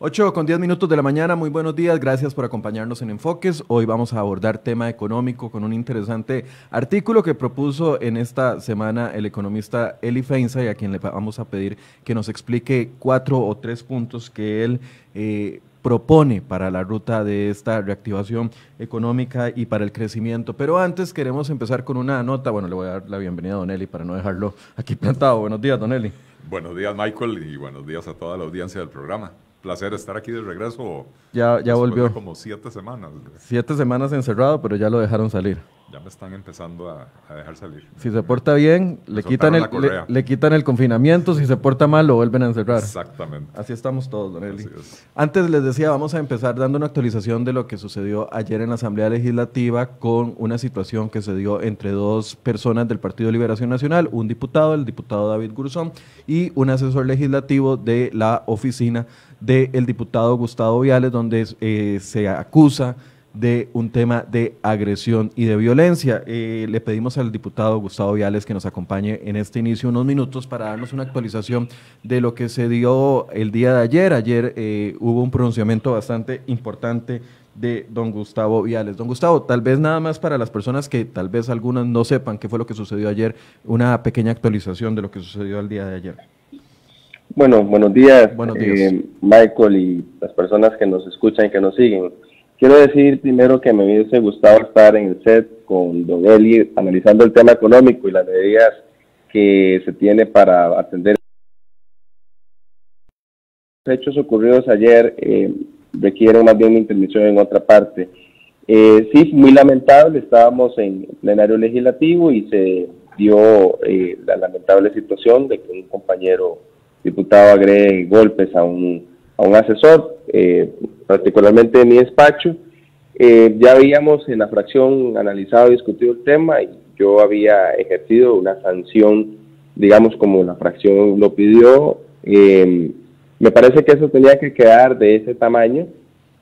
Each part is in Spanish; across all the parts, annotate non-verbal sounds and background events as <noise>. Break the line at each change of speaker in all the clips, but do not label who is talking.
8 con 10 minutos de la mañana, muy buenos días, gracias por acompañarnos en Enfoques. Hoy vamos a abordar tema económico con un interesante artículo que propuso en esta semana el economista Eli Feinstein, a quien le vamos a pedir que nos explique cuatro o tres puntos que él eh, propone para la ruta de esta reactivación económica y para el crecimiento. Pero antes queremos empezar con una nota, bueno, le voy a dar la bienvenida a Don Eli para no dejarlo aquí plantado. Buenos días, Don Eli.
Buenos días, Michael, y buenos días a toda la audiencia del programa placer estar aquí de regreso.
Ya, ya volvió.
como siete semanas.
Siete semanas encerrado, pero ya lo dejaron salir.
Ya me están empezando a, dejar salir.
Si se porta bien, le quitan, el, le, quitan el confinamiento. Si se porta mal, lo vuelven a encerrar.
Exactamente.
Así estamos todos, don Eli. Antes les decía, vamos a empezar dando una actualización de lo que sucedió ayer en la Asamblea Legislativa con una situación que se dio entre dos personas del Partido de Liberación Nacional, un diputado, el diputado David Gurzón, y un asesor legislativo de la oficina del diputado Gustavo Viales, donde eh, se acusa de un tema de agresión y de violencia. Eh, le pedimos al diputado Gustavo Viales que nos acompañe en este inicio unos minutos para darnos una actualización de lo que se dio el día de ayer. Ayer eh, hubo un pronunciamiento bastante importante de don Gustavo Viales. Don Gustavo, tal vez nada más para las personas que tal vez algunas no sepan qué fue lo que sucedió ayer, una pequeña actualización de lo que sucedió el día de ayer.
Bueno, buenos días, eh, Michael y las personas que nos escuchan y que nos siguen. Quiero decir primero que me hubiese gustado estar en el set con Don Eli analizando el tema económico y las medidas que se tiene para atender los hechos ocurridos ayer eh, requieren más bien una intervención en otra parte. Eh, sí, muy lamentable, estábamos en plenario legislativo y se dio eh, la lamentable situación de que un compañero diputado agregue golpes a un, a un asesor, eh, particularmente en mi despacho. Eh, ya habíamos en la fracción analizado y discutido el tema y yo había ejercido una sanción, digamos, como la fracción lo pidió. Eh, me parece que eso tenía que quedar de ese tamaño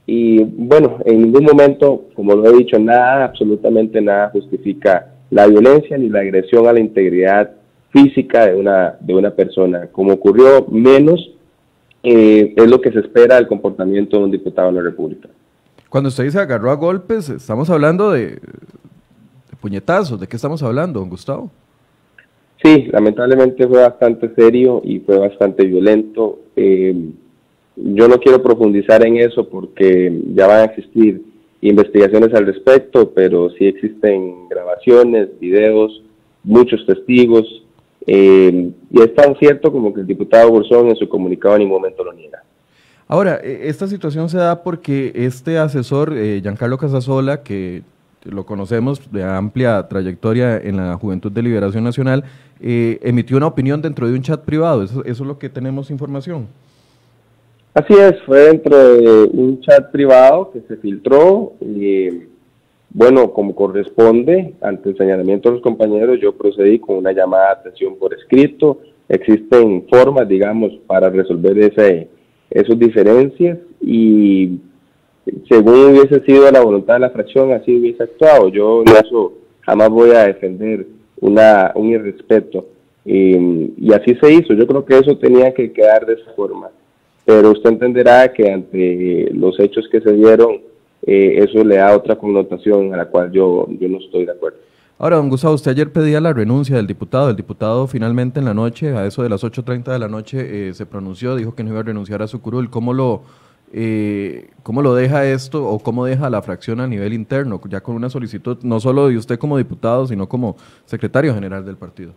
y bueno, en ningún momento, como lo he dicho, nada, absolutamente nada justifica la violencia ni la agresión a la integridad física de una, de una persona. Como ocurrió menos, eh, es lo que se espera del comportamiento de un diputado de la República.
Cuando usted dice agarró a golpes, estamos hablando de, puñetazos. ¿De qué estamos hablando, don Gustavo?
Sí, lamentablemente fue bastante serio y fue bastante violento. Eh, yo no quiero profundizar en eso porque ya van a existir investigaciones al respecto, pero sí existen grabaciones, videos, muchos testigos eh, y es tan cierto como que el diputado Bolsón en su comunicado en ningún momento lo niega.
Ahora, e, esta situación se da porque este asesor, eh, Giancarlo Casasola, que lo conocemos de amplia trayectoria en la Juventud de Liberación Nacional, eh, emitió una opinión dentro de un chat privado. Eso, eso es lo que tenemos información.
Así es, fue dentro de un chat privado que se filtró. Y, bueno, como corresponde, ante el señalamiento de los compañeros, yo procedí con una llamada de atención por escrito. Existen formas, digamos, para resolver ese, esas diferencias y según hubiese sido la voluntad de la fracción, así hubiese actuado. Yo en eso jamás voy a defender una, un irrespeto. Y, y así se hizo. Yo creo que eso tenía que quedar de esa forma. Pero usted entenderá que ante los hechos que se dieron, eh, eso le da otra connotación a la cual yo, yo no estoy de acuerdo.
Ahora, don Gustavo, usted ayer pedía la renuncia del diputado. El diputado finalmente en la noche, a eso de las 8.30 de la noche, eh, se pronunció, dijo que no iba a renunciar a su curul. ¿Cómo lo, eh, ¿Cómo lo deja esto o cómo deja la fracción a nivel interno, ya con una solicitud no solo de usted como diputado, sino como secretario general del partido?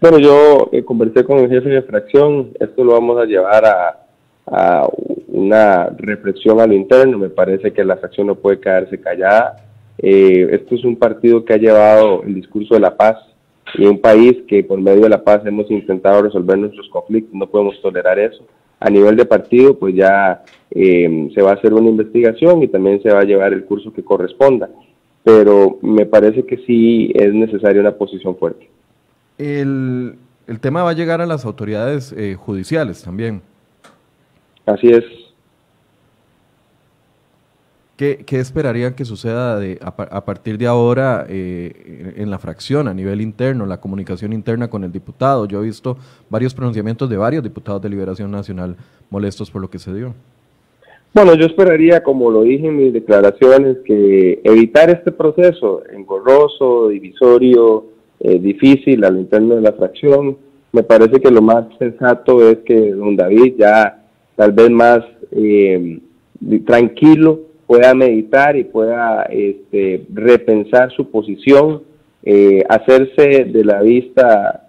Bueno, yo conversé con el jefe de fracción, esto lo vamos a llevar a, a una reflexión a lo interno. Me parece que la fracción no puede quedarse callada. Eh, esto es un partido que ha llevado el discurso de la paz y un país que por medio de la paz hemos intentado resolver nuestros conflictos. No podemos tolerar eso. A nivel de partido, pues ya eh, se va a hacer una investigación y también se va a llevar el curso que corresponda. Pero me parece que sí es necesaria una posición fuerte.
El, el tema va a llegar a las autoridades eh, judiciales también.
Así es.
¿Qué, qué esperarían que suceda de, a, partir de ahora eh, en la fracción, a nivel interno, la comunicación interna con el diputado? Yo he visto varios pronunciamientos de varios diputados de Liberación Nacional molestos por lo que se dio.
Bueno, yo esperaría, como lo dije en mis declaraciones, que evitar este proceso engorroso, divisorio, eh, difícil al interno de la fracción, me parece que lo más sensato es que don David ya tal vez más eh, tranquilo pueda meditar y pueda este, repensar su posición, eh, hacerse de la vista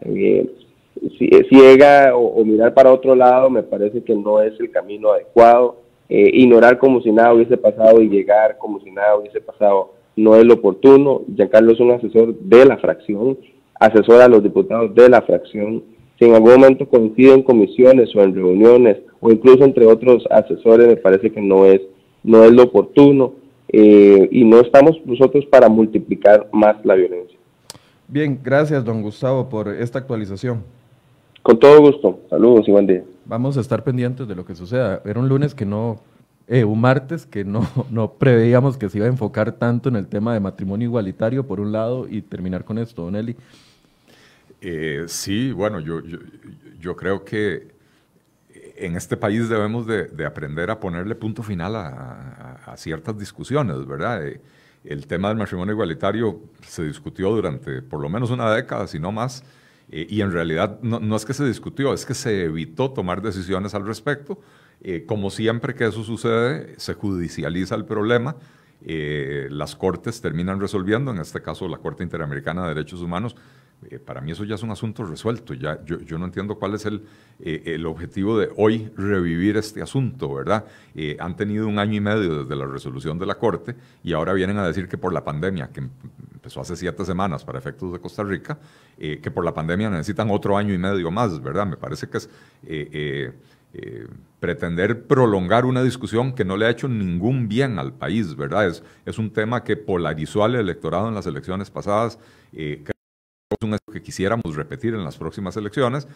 ciega o mirar para otro lado, me parece que no es el camino adecuado eh, ignorar como si nada hubiese pasado y llegar como si nada hubiese pasado no es lo oportuno. Giancarlo es un asesor de la fracción, asesora a los diputados de la fracción. Si en algún momento coinciden en comisiones o en reuniones o incluso entre otros asesores, me parece que no es, no es lo oportuno eh, y no estamos nosotros para multiplicar más la violencia.
Bien, gracias don Gustavo por esta actualización.
Con todo gusto. Saludos y buen día.
Vamos a estar pendientes de lo que suceda. Era un lunes que no, eh, un martes que no, <laughs> no preveíamos que se iba a enfocar tanto en el tema de matrimonio igualitario, por un lado, y terminar con esto, Don Eli.
Eh, sí, bueno, yo, yo, creo que en este país debemos de, aprender a ponerle punto final a, ciertas discusiones, ¿verdad? Eh, el tema del matrimonio igualitario se discutió durante por lo menos una década, si no más, eh, y en realidad no, es que se discutió, es que se evitó tomar decisiones al respecto. Como siempre que eso sucede, se judicializa el problema. Las cortes terminan resolviendo, en este caso la Corte Interamericana de Derechos Humanos, eh, para mí eso ya es un asunto resuelto. Ya, yo, no entiendo cuál es el, eh, el, objetivo de hoy revivir este asunto, ¿verdad? Eh, han tenido un año y medio desde la resolución de la Corte y ahora vienen a decir que por la pandemia, que empezó hace siete semanas para efectos de Costa Rica, que por la pandemia necesitan otro año y medio más, ¿verdad? Me parece que es... pretender prolongar una discusión que no le ha hecho ningún bien al país, ¿verdad? Es, es un tema que polarizó al electorado en las elecciones pasadas, eh, es un que quisiéramos repetir en las próximas elecciones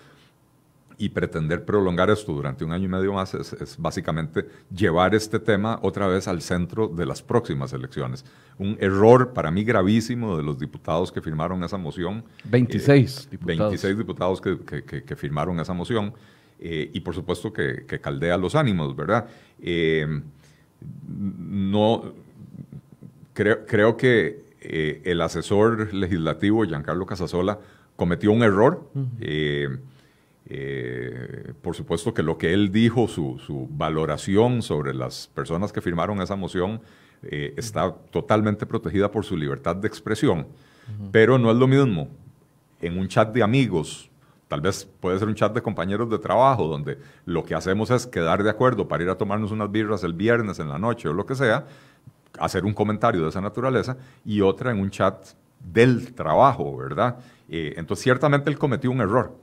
y pretender prolongar esto durante un año y medio más es, básicamente llevar este tema otra vez al centro de las próximas elecciones. Un error para mí gravísimo de los diputados que firmaron esa moción.
26
eh, diputados. 26 diputados que, firmaron esa moción eh, y por supuesto que, caldea los ánimos, ¿verdad? Eh, no, creo, creo que eh, el asesor legislativo, Giancarlo Casasola, cometió un error. Eh, eh, por supuesto que lo que él dijo, su, valoración sobre las personas que firmaron esa moción, está totalmente protegida por su libertad de expresión. Pero no es lo mismo en un chat de amigos, tal vez puede ser un chat de compañeros de trabajo, donde lo que hacemos es quedar de acuerdo para ir a tomarnos unas birras el viernes en la noche o lo que sea, hacer un comentario de esa naturaleza y otra en un chat del trabajo, ¿verdad? Eh, entonces, ciertamente él cometió un error.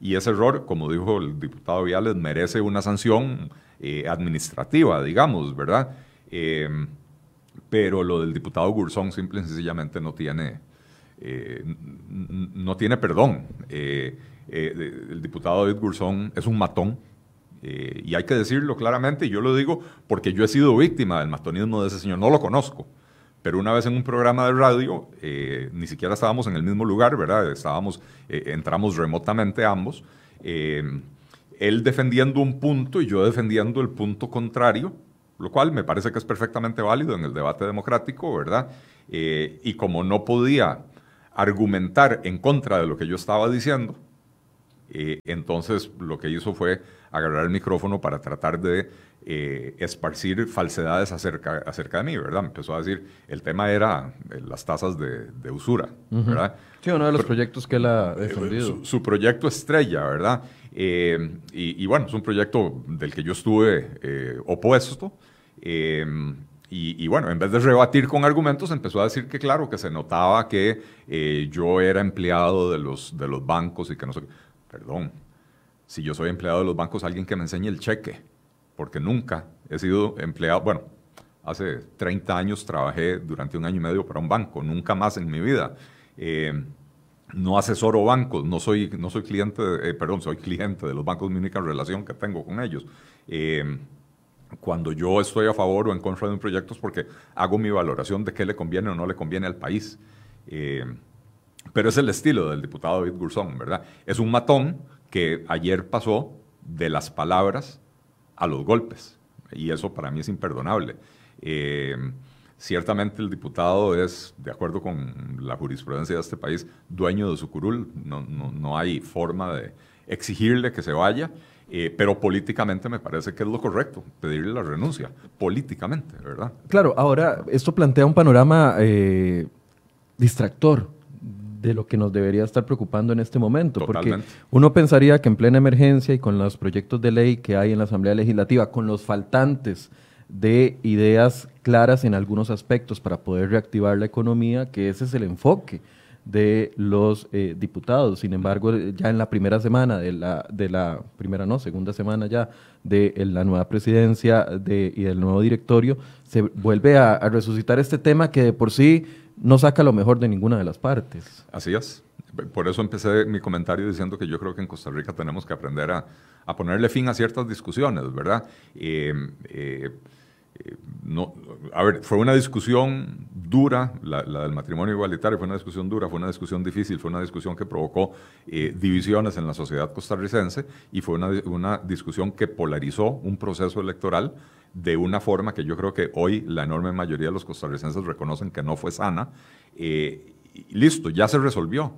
Y ese error, como dijo el diputado Viales, merece una sanción eh, administrativa, digamos, ¿verdad? Em, pero lo del diputado Gurzón simple y sencillamente no tiene, eh, no tiene perdón. el diputado David Gurzón es un matón, eh, y hay que decirlo claramente, yo lo digo porque yo he sido víctima del matonismo de ese señor, no lo conozco, pero una vez en un programa de radio, eh, ni siquiera estábamos en el mismo lugar, ¿verdad? Estábamos, eh, entramos remotamente ambos, él defendiendo un punto y yo defendiendo el punto contrario, lo cual me parece que es perfectamente válido en el debate democrático, ¿verdad? y como no podía argumentar en contra de lo que yo estaba diciendo, entonces lo que hizo fue agarrar el micrófono para tratar de eh, esparcir falsedades acerca, acerca de mí, ¿verdad? Me empezó a decir, el tema era eh, las tasas de, usura, ¿verdad?
Sí, uno de los proyectos que él ha eh, defendido.
Su, proyecto estrella, ¿verdad? y, bueno, es un proyecto del que yo estuve opuesto. Y, bueno, en vez de rebatir con argumentos, empezó a decir que claro, que se notaba que yo era empleado de los, de los bancos y que no sé Perdón, si yo soy empleado de los bancos, alguien que me enseñe el cheque, porque nunca he sido empleado, bueno, hace 30 años trabajé durante un año y medio para un banco, nunca más en mi vida. Eh, no asesoro bancos, no soy, no soy cliente, eh, perdón, soy cliente de los bancos, mi única relación que tengo con ellos. Eh, cuando yo estoy a favor o en contra de un proyecto es porque hago mi valoración de qué le conviene o no le conviene al país. Pero es el estilo del diputado David Gurzón, ¿verdad? Es un matón que ayer pasó de las palabras a los golpes. y eso para mí es imperdonable. Eh, ciertamente el diputado es, de acuerdo con la jurisprudencia de este país, dueño de su curul, no, no, no hay forma de exigirle que se vaya. Eh, pero políticamente me parece que es lo correcto, pedirle la renuncia, políticamente, ¿verdad?
Claro, ahora esto plantea un panorama eh, distractor de lo que nos debería estar preocupando en este momento, porque uno pensaría que en plena emergencia y con los proyectos de ley que hay en la Asamblea Legislativa, con los faltantes de ideas claras en algunos aspectos para poder reactivar la economía, que ese es el enfoque de los eh, diputados. Sin embargo, ya en la primera semana de la, de la primera, no, segunda semana ya de la nueva presidencia de, y del nuevo directorio, se vuelve a, resucitar este tema que de por sí no saca lo mejor de ninguna de las partes.
Así es. Por eso empecé mi comentario diciendo que yo creo que en Costa Rica tenemos que aprender a, a ponerle fin a ciertas discusiones, ¿verdad? Eh, eh, no, a ver, fue una discusión dura, la, del matrimonio igualitario fue una discusión dura, fue una discusión difícil, fue una discusión que provocó eh, divisiones en la sociedad costarricense y fue una, una, discusión que polarizó un proceso electoral de una forma que yo creo que hoy la enorme mayoría de los costarricenses reconocen que no fue sana. Eh, listo, ya se resolvió,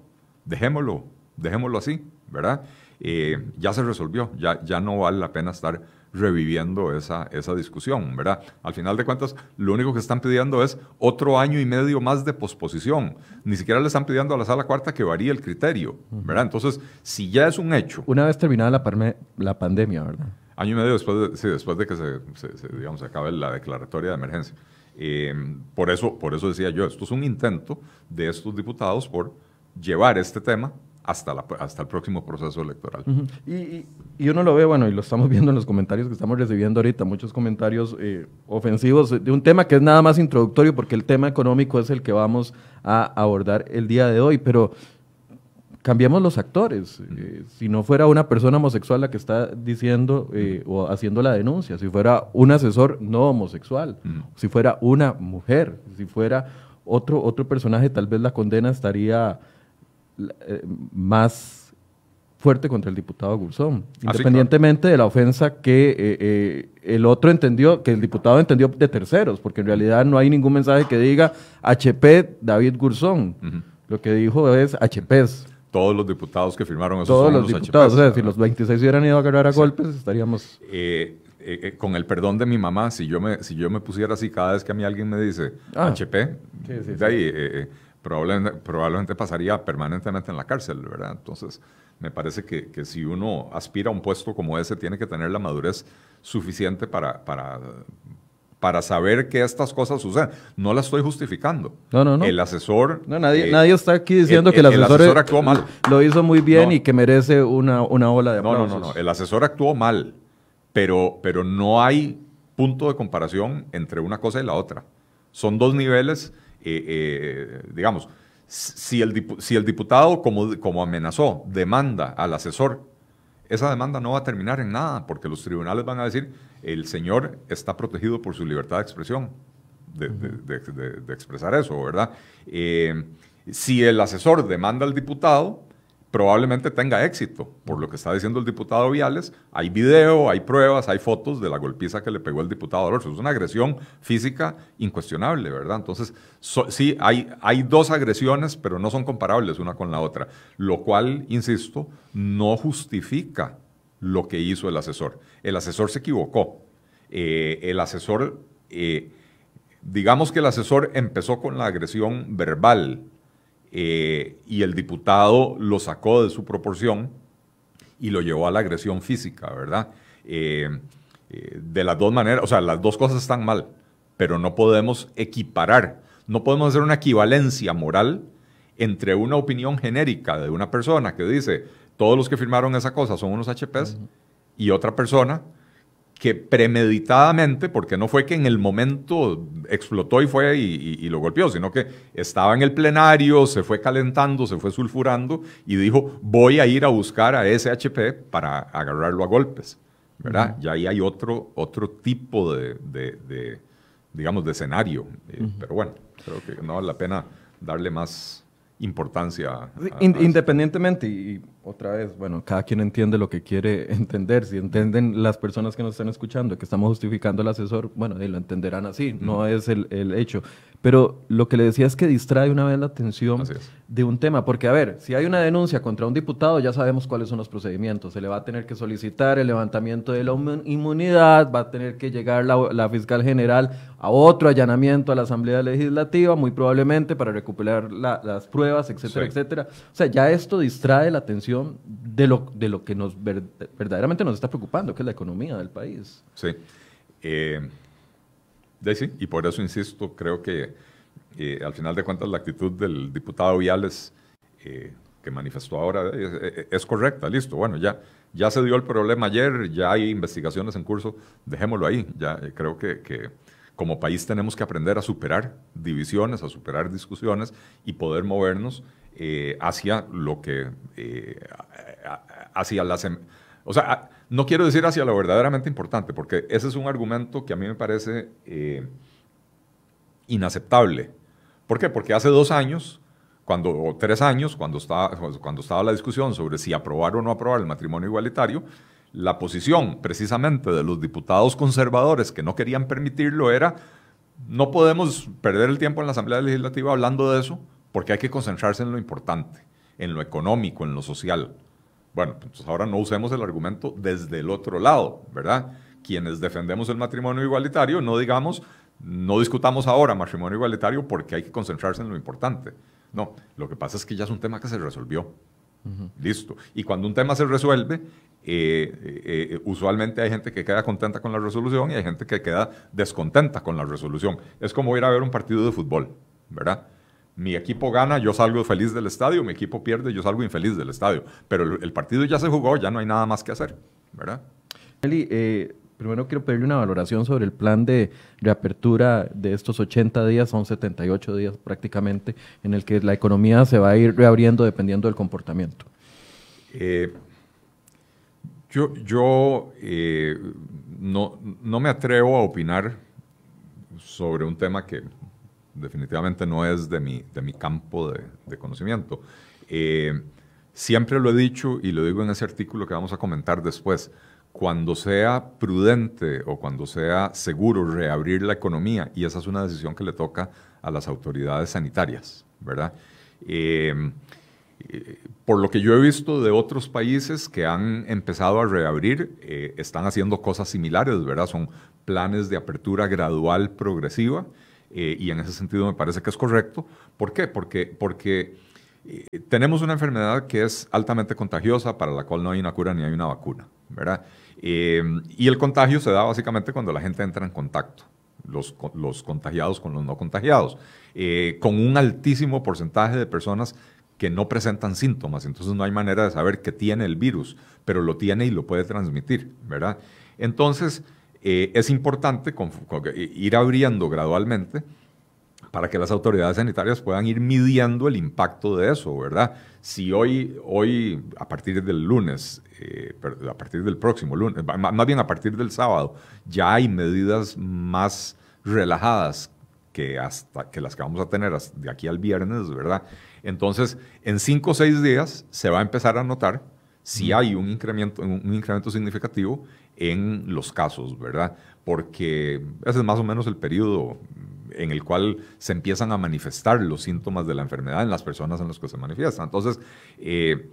dejémoslo, dejémoslo así, ¿verdad? Eh, ya se resolvió, ya, ya no vale la pena estar reviviendo esa, esa discusión, ¿verdad? Al final de cuentas, lo único que están pidiendo es otro año y medio más de posposición. Ni siquiera le están pidiendo a la sala cuarta que varíe el criterio, ¿verdad? Entonces, si ya es un hecho...
Una vez terminada la, la pandemia, ¿verdad?
Año y medio después de, sí, después de que se, digamos, se acabe la declaratoria de emergencia. Eh, por, eso, por eso decía yo, esto es un intento de estos diputados por llevar este tema hasta, la, hasta el próximo proceso electoral.
y, y, uno lo ve, bueno, y lo estamos viendo en los comentarios que estamos recibiendo ahorita, muchos comentarios eh, ofensivos de un tema que es nada más introductorio porque el tema económico es el que vamos a abordar el día de hoy, pero cambiemos los actores. Eh, si no fuera una persona homosexual la que está diciendo eh, o haciendo la denuncia, si fuera un asesor no homosexual, si fuera una mujer, si fuera otro, otro personaje, tal vez la condena estaría eh, más fuerte contra el diputado Gurzón, ah, independientemente de la ofensa que eh, eh, el otro entendió, que el diputado entendió de terceros, porque en realidad no hay ningún mensaje que diga HP David Gurzón. Lo que dijo es HPs.
Todos los diputados que firmaron esos
Todos los, diputados, o sea, si los 26 hubieran ido a agarrar a golpes, estaríamos...
con el perdón de mi mamá, si yo me, si yo me pusiera así cada vez que a mí alguien me dice HP, ah. de ahí, probablemente, probablemente pasaría permanentemente en la cárcel, ¿verdad? Entonces, me parece que, que, si uno aspira a un puesto como ese, tiene que tener la madurez suficiente para, para, para saber que estas cosas suceden. No la estoy justificando.
No, no, no.
El asesor...
No, nadie, eh, nadie está aquí diciendo que el asesor, actuó mal. lo hizo muy bien y que merece una, una ola de aplausos.
No, no, no, no. El asesor actuó mal, pero, pero no hay punto de comparación entre una cosa y la otra. Son dos niveles eh, eh, digamos, si el, si el diputado, como, como amenazó, demanda al asesor, esa demanda no va a terminar en nada, porque los tribunales van a decir, el señor está protegido por su libertad de expresión, de, expresar eso, ¿verdad? Eh, si el asesor demanda al diputado, probablemente tenga éxito. Por lo que está diciendo el diputado Viales, hay video, hay pruebas, hay fotos de la golpiza que le pegó el diputado Alonso. Es una agresión física incuestionable, ¿verdad? Entonces, sí, hay, hay dos agresiones, pero no son comparables una con la otra. Lo cual, insisto, no justifica lo que hizo el asesor. El asesor se equivocó. Eh, el asesor, eh, digamos que el asesor empezó con la agresión verbal eh, y el diputado lo sacó de su proporción y lo llevó a la agresión física, ¿verdad? Eh, eh, de las dos maneras, o sea, las dos cosas están mal, pero no podemos equiparar, no podemos hacer una equivalencia moral entre una opinión genérica de una persona que dice, todos los que firmaron esa cosa son unos HPs, y otra persona que premeditadamente, porque no fue que en el momento explotó y fue y, lo golpeó, sino que estaba en el plenario, se fue calentando, se fue sulfurando y dijo, voy a ir a buscar a ese HP para agarrarlo a golpes. ¿verdad? Y ahí hay otro, otro tipo de, digamos, de escenario. Eh, pero bueno, creo que no vale la pena darle más importancia.
independientemente, y, otra vez, bueno, cada quien entiende lo que quiere <laughs> entender. Si entienden las personas que nos están escuchando que estamos justificando al asesor, bueno, lo entenderán así, no es el, el, hecho. Pero lo que le decía es que distrae una vez la atención de un tema, porque a ver, si hay una denuncia contra un diputado, ya sabemos cuáles son los procedimientos. Se le va a tener que solicitar el levantamiento de la inmunidad, va a tener que llegar la, la fiscal general a otro allanamiento a la Asamblea Legislativa, muy probablemente para recuperar las pruebas, etcétera, etcétera. O sea, ya esto distrae la atención de lo, de lo que nos verdaderamente nos está preocupando, que es la economía del país.
Sí. Eh, y por eso insisto, creo que eh, al final de cuentas la actitud del diputado Viales eh, que manifestó ahora es, correcta, listo, bueno, ya, ya se dio el problema ayer, ya hay investigaciones en curso, dejémoslo ahí, ya creo que como país tenemos que aprender a superar divisiones, a superar discusiones y poder movernos eh, hacia lo que, eh, hacia las... Em, o sea, no quiero decir hacia lo verdaderamente importante, porque ese es un argumento que a mí me parece eh, inaceptable. ¿Por qué? Porque hace dos años, cuando, o tres años, cuando estaba, cuando estaba la discusión sobre si aprobar o no aprobar el matrimonio igualitario, la posición precisamente de los diputados conservadores que no querían permitirlo era, no podemos perder el tiempo en la Asamblea Legislativa hablando de eso, porque hay que concentrarse en lo importante, en lo económico, en lo social. Bueno, entonces ahora no usemos el argumento desde el otro lado, ¿verdad? Quienes defendemos el matrimonio igualitario, no digamos, no discutamos ahora matrimonio igualitario porque hay que concentrarse en lo importante. No, lo que pasa es que ya es un tema que se resolvió. Listo. Y cuando un tema se resuelve, eh, eh, usualmente hay gente que queda contenta con la resolución y hay gente que queda descontenta con la resolución. Es como ir a ver un partido de fútbol, ¿verdad? Mi equipo gana, yo salgo feliz del estadio, mi equipo pierde, yo salgo infeliz del estadio. Pero el, partido ya se jugó, ya no hay nada más que hacer, ¿verdad?
Eli, eh, primero quiero pedirle una valoración sobre el plan de reapertura de estos 80 días, son 78 días prácticamente, en el que la economía se va a ir reabriendo dependiendo del comportamiento.
Eh, yo, yo eh, no, no, me atrevo a opinar sobre un tema que definitivamente no es de mi, de mi campo de, conocimiento. Eh, siempre lo he dicho y lo digo en ese artículo que vamos a comentar después. Cuando sea prudente o cuando sea seguro reabrir la economía, y esa es una decisión que le toca a las autoridades sanitarias, ¿verdad? Eh, por lo que yo he visto de otros países que han empezado a reabrir, eh, están haciendo cosas similares, ¿verdad? Son planes de apertura gradual progresiva eh, y en ese sentido me parece que es correcto. ¿Por qué? Porque, porque eh, tenemos una enfermedad que es altamente contagiosa para la cual no hay una cura ni hay una vacuna, ¿verdad? y el contagio se da básicamente cuando la gente entra en contacto. Los, los contagiados con los no contagiados, con un altísimo porcentaje de personas que no presentan síntomas, entonces no hay manera de saber que tiene el virus, pero lo tiene y lo puede transmitir, ¿verdad? Entonces, eh, es importante ir abriendo gradualmente para que las autoridades sanitarias puedan ir midiendo el impacto de eso, ¿verdad? Si hoy, hoy a partir del lunes, eh, a partir del próximo lunes, más bien a partir del sábado, ya hay medidas más relajadas que, hasta, que las que vamos a tener de aquí al viernes, ¿verdad? Entonces, en cinco o seis días se va a empezar a notar si hay un incremento, un incremento significativo en los casos, ¿verdad? Porque ese es más o menos el periodo en el cual se empiezan a manifestar los síntomas de la enfermedad en las personas en las que se manifiestan. Entonces, eh,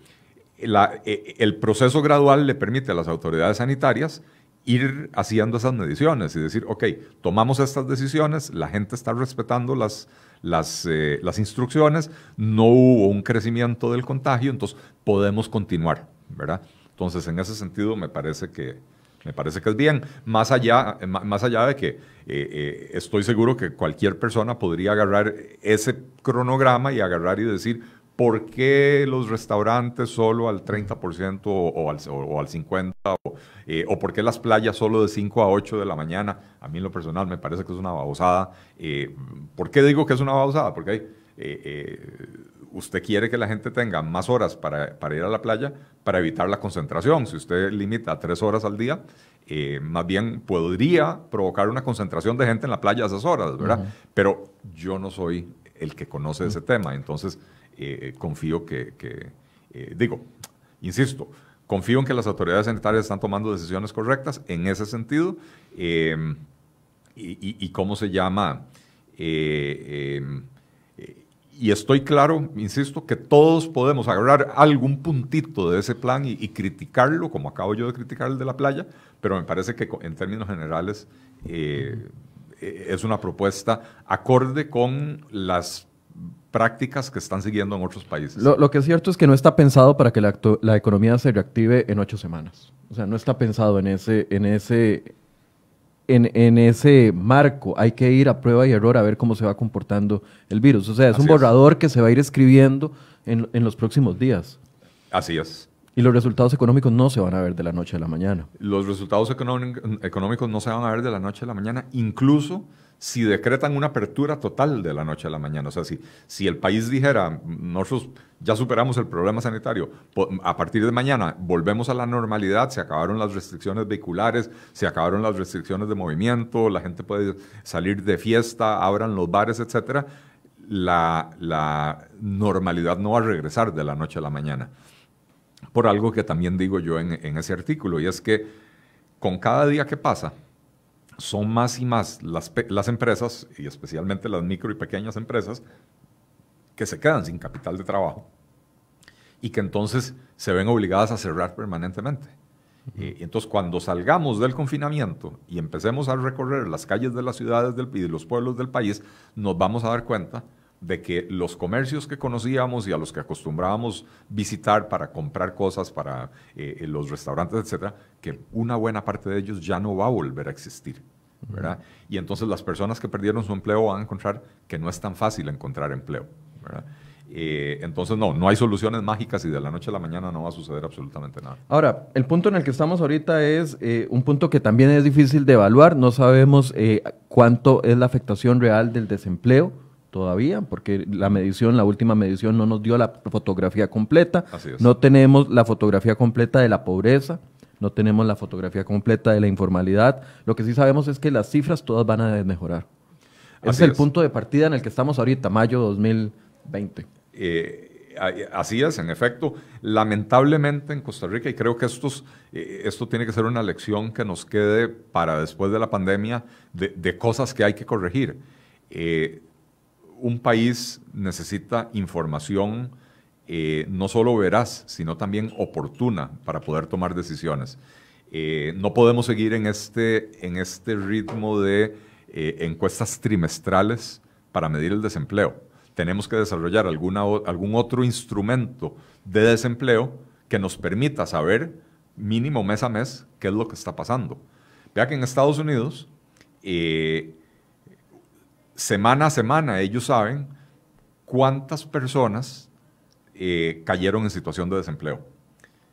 eh, el proceso gradual le permite a las autoridades sanitarias ir haciendo esas mediciones y decir, ok, tomamos estas decisiones, la gente está respetando las, las, eh, las instrucciones, no hubo un crecimiento del contagio, entonces podemos continuar, ¿verdad? Entonces, en ese sentido, me parece que, me parece que es bien, más allá, más allá de que eh, eh, estoy seguro que cualquier persona podría agarrar ese cronograma y agarrar y decir, ¿por qué los restaurantes solo al 30% o, al, o, al 50%? Eh, o, por qué las playas solo de 5 a 8 de la mañana? A mí en lo personal me parece que es una babosada. Eh, ¿Por qué digo que es una babosada? Porque eh, usted quiere que la gente tenga más horas para, para, ir a la playa para evitar la concentración. Si usted limita a 3 horas al día, más bien podría provocar una concentración de gente en la playa a esas horas, ¿verdad? Pero yo no soy el que conoce ese tema, entonces eh, confío que, digo, insisto, confío en que las autoridades sanitarias están tomando decisiones correctas en ese sentido. Em, y, cómo se llama? Em, y estoy claro, insisto, que todos podemos agarrar algún puntito de ese plan y, criticarlo, como acabo yo de criticar el de la playa, pero me parece que en términos generales eh, eh, es una propuesta acorde con las prácticas que están siguiendo en otros países.
Lo, que es cierto es que no está pensado para que la, la, economía se reactive en ocho semanas. O sea, no está pensado en ese, en ese, en, ese marco hay que ir a prueba y error a ver cómo se va comportando el virus. O sea, es un borrador que se va a ir escribiendo en, los próximos días.
Así es.
Y los resultados económicos no se van a ver de la noche a la mañana.
Los resultados económicos no se van a ver de la noche a la mañana, incluso si decretan una apertura total de la noche a la mañana. O sea, si, si el país dijera, nosotros ya superamos el problema sanitario, a partir de mañana volvemos a la normalidad, se acabaron las restricciones vehiculares, se acabaron las restricciones de movimiento, la gente puede salir de fiesta, abran los bares, etc., la, la normalidad no va a regresar de la noche a la mañana. Por algo que también digo yo en, en ese artículo, y es que con cada día que pasa, son más y más las, las, empresas, y especialmente las micro y pequeñas empresas, que se quedan sin capital de trabajo y que entonces se ven obligadas a cerrar permanentemente. y entonces, cuando salgamos del confinamiento y empecemos a recorrer las calles de las ciudades del, y de los pueblos del país, nos vamos a dar cuenta de que los comercios que conocíamos y a los que acostumbrábamos visitar para comprar cosas para eh, los restaurantes, etcétera, que una buena parte de ellos ya no va a volver a existir. ¿verdad? Y entonces las personas que perdieron su empleo van a encontrar que no es tan fácil encontrar empleo. ¿verdad? Eh, entonces, no, no hay soluciones mágicas y de la noche a la mañana no va a suceder absolutamente nada.
Ahora, el punto en el que estamos ahorita es eh, un punto que también es difícil de evaluar. No sabemos cuánto es la afectación real del desempleo todavía, porque la medición, la última medición no nos dio la fotografía completa. No tenemos la fotografía completa de la pobreza, no tenemos la fotografía completa de la informalidad. Lo que sí sabemos es que las cifras todas van a mejorar. Ese es el punto de partida en el que estamos ahorita, mayo 2020.
Eh, así es, en efecto. Lamentablemente en Costa Rica, y creo que estos, eh, esto tiene que ser una lección que nos quede para después de la pandemia de, cosas que hay que corregir. Eh, un país necesita información eh, no solo veraz, sino también oportuna para poder tomar decisiones. Eh, no podemos seguir en este, en este ritmo de eh, encuestas trimestrales para medir el desempleo. Tenemos que desarrollar alguna, algún otro instrumento de desempleo que nos permita saber mínimo mes a mes qué es lo que está pasando. Vea que en Estados Unidos semana a semana ellos saben cuántas personas eh, cayeron en situación de desempleo.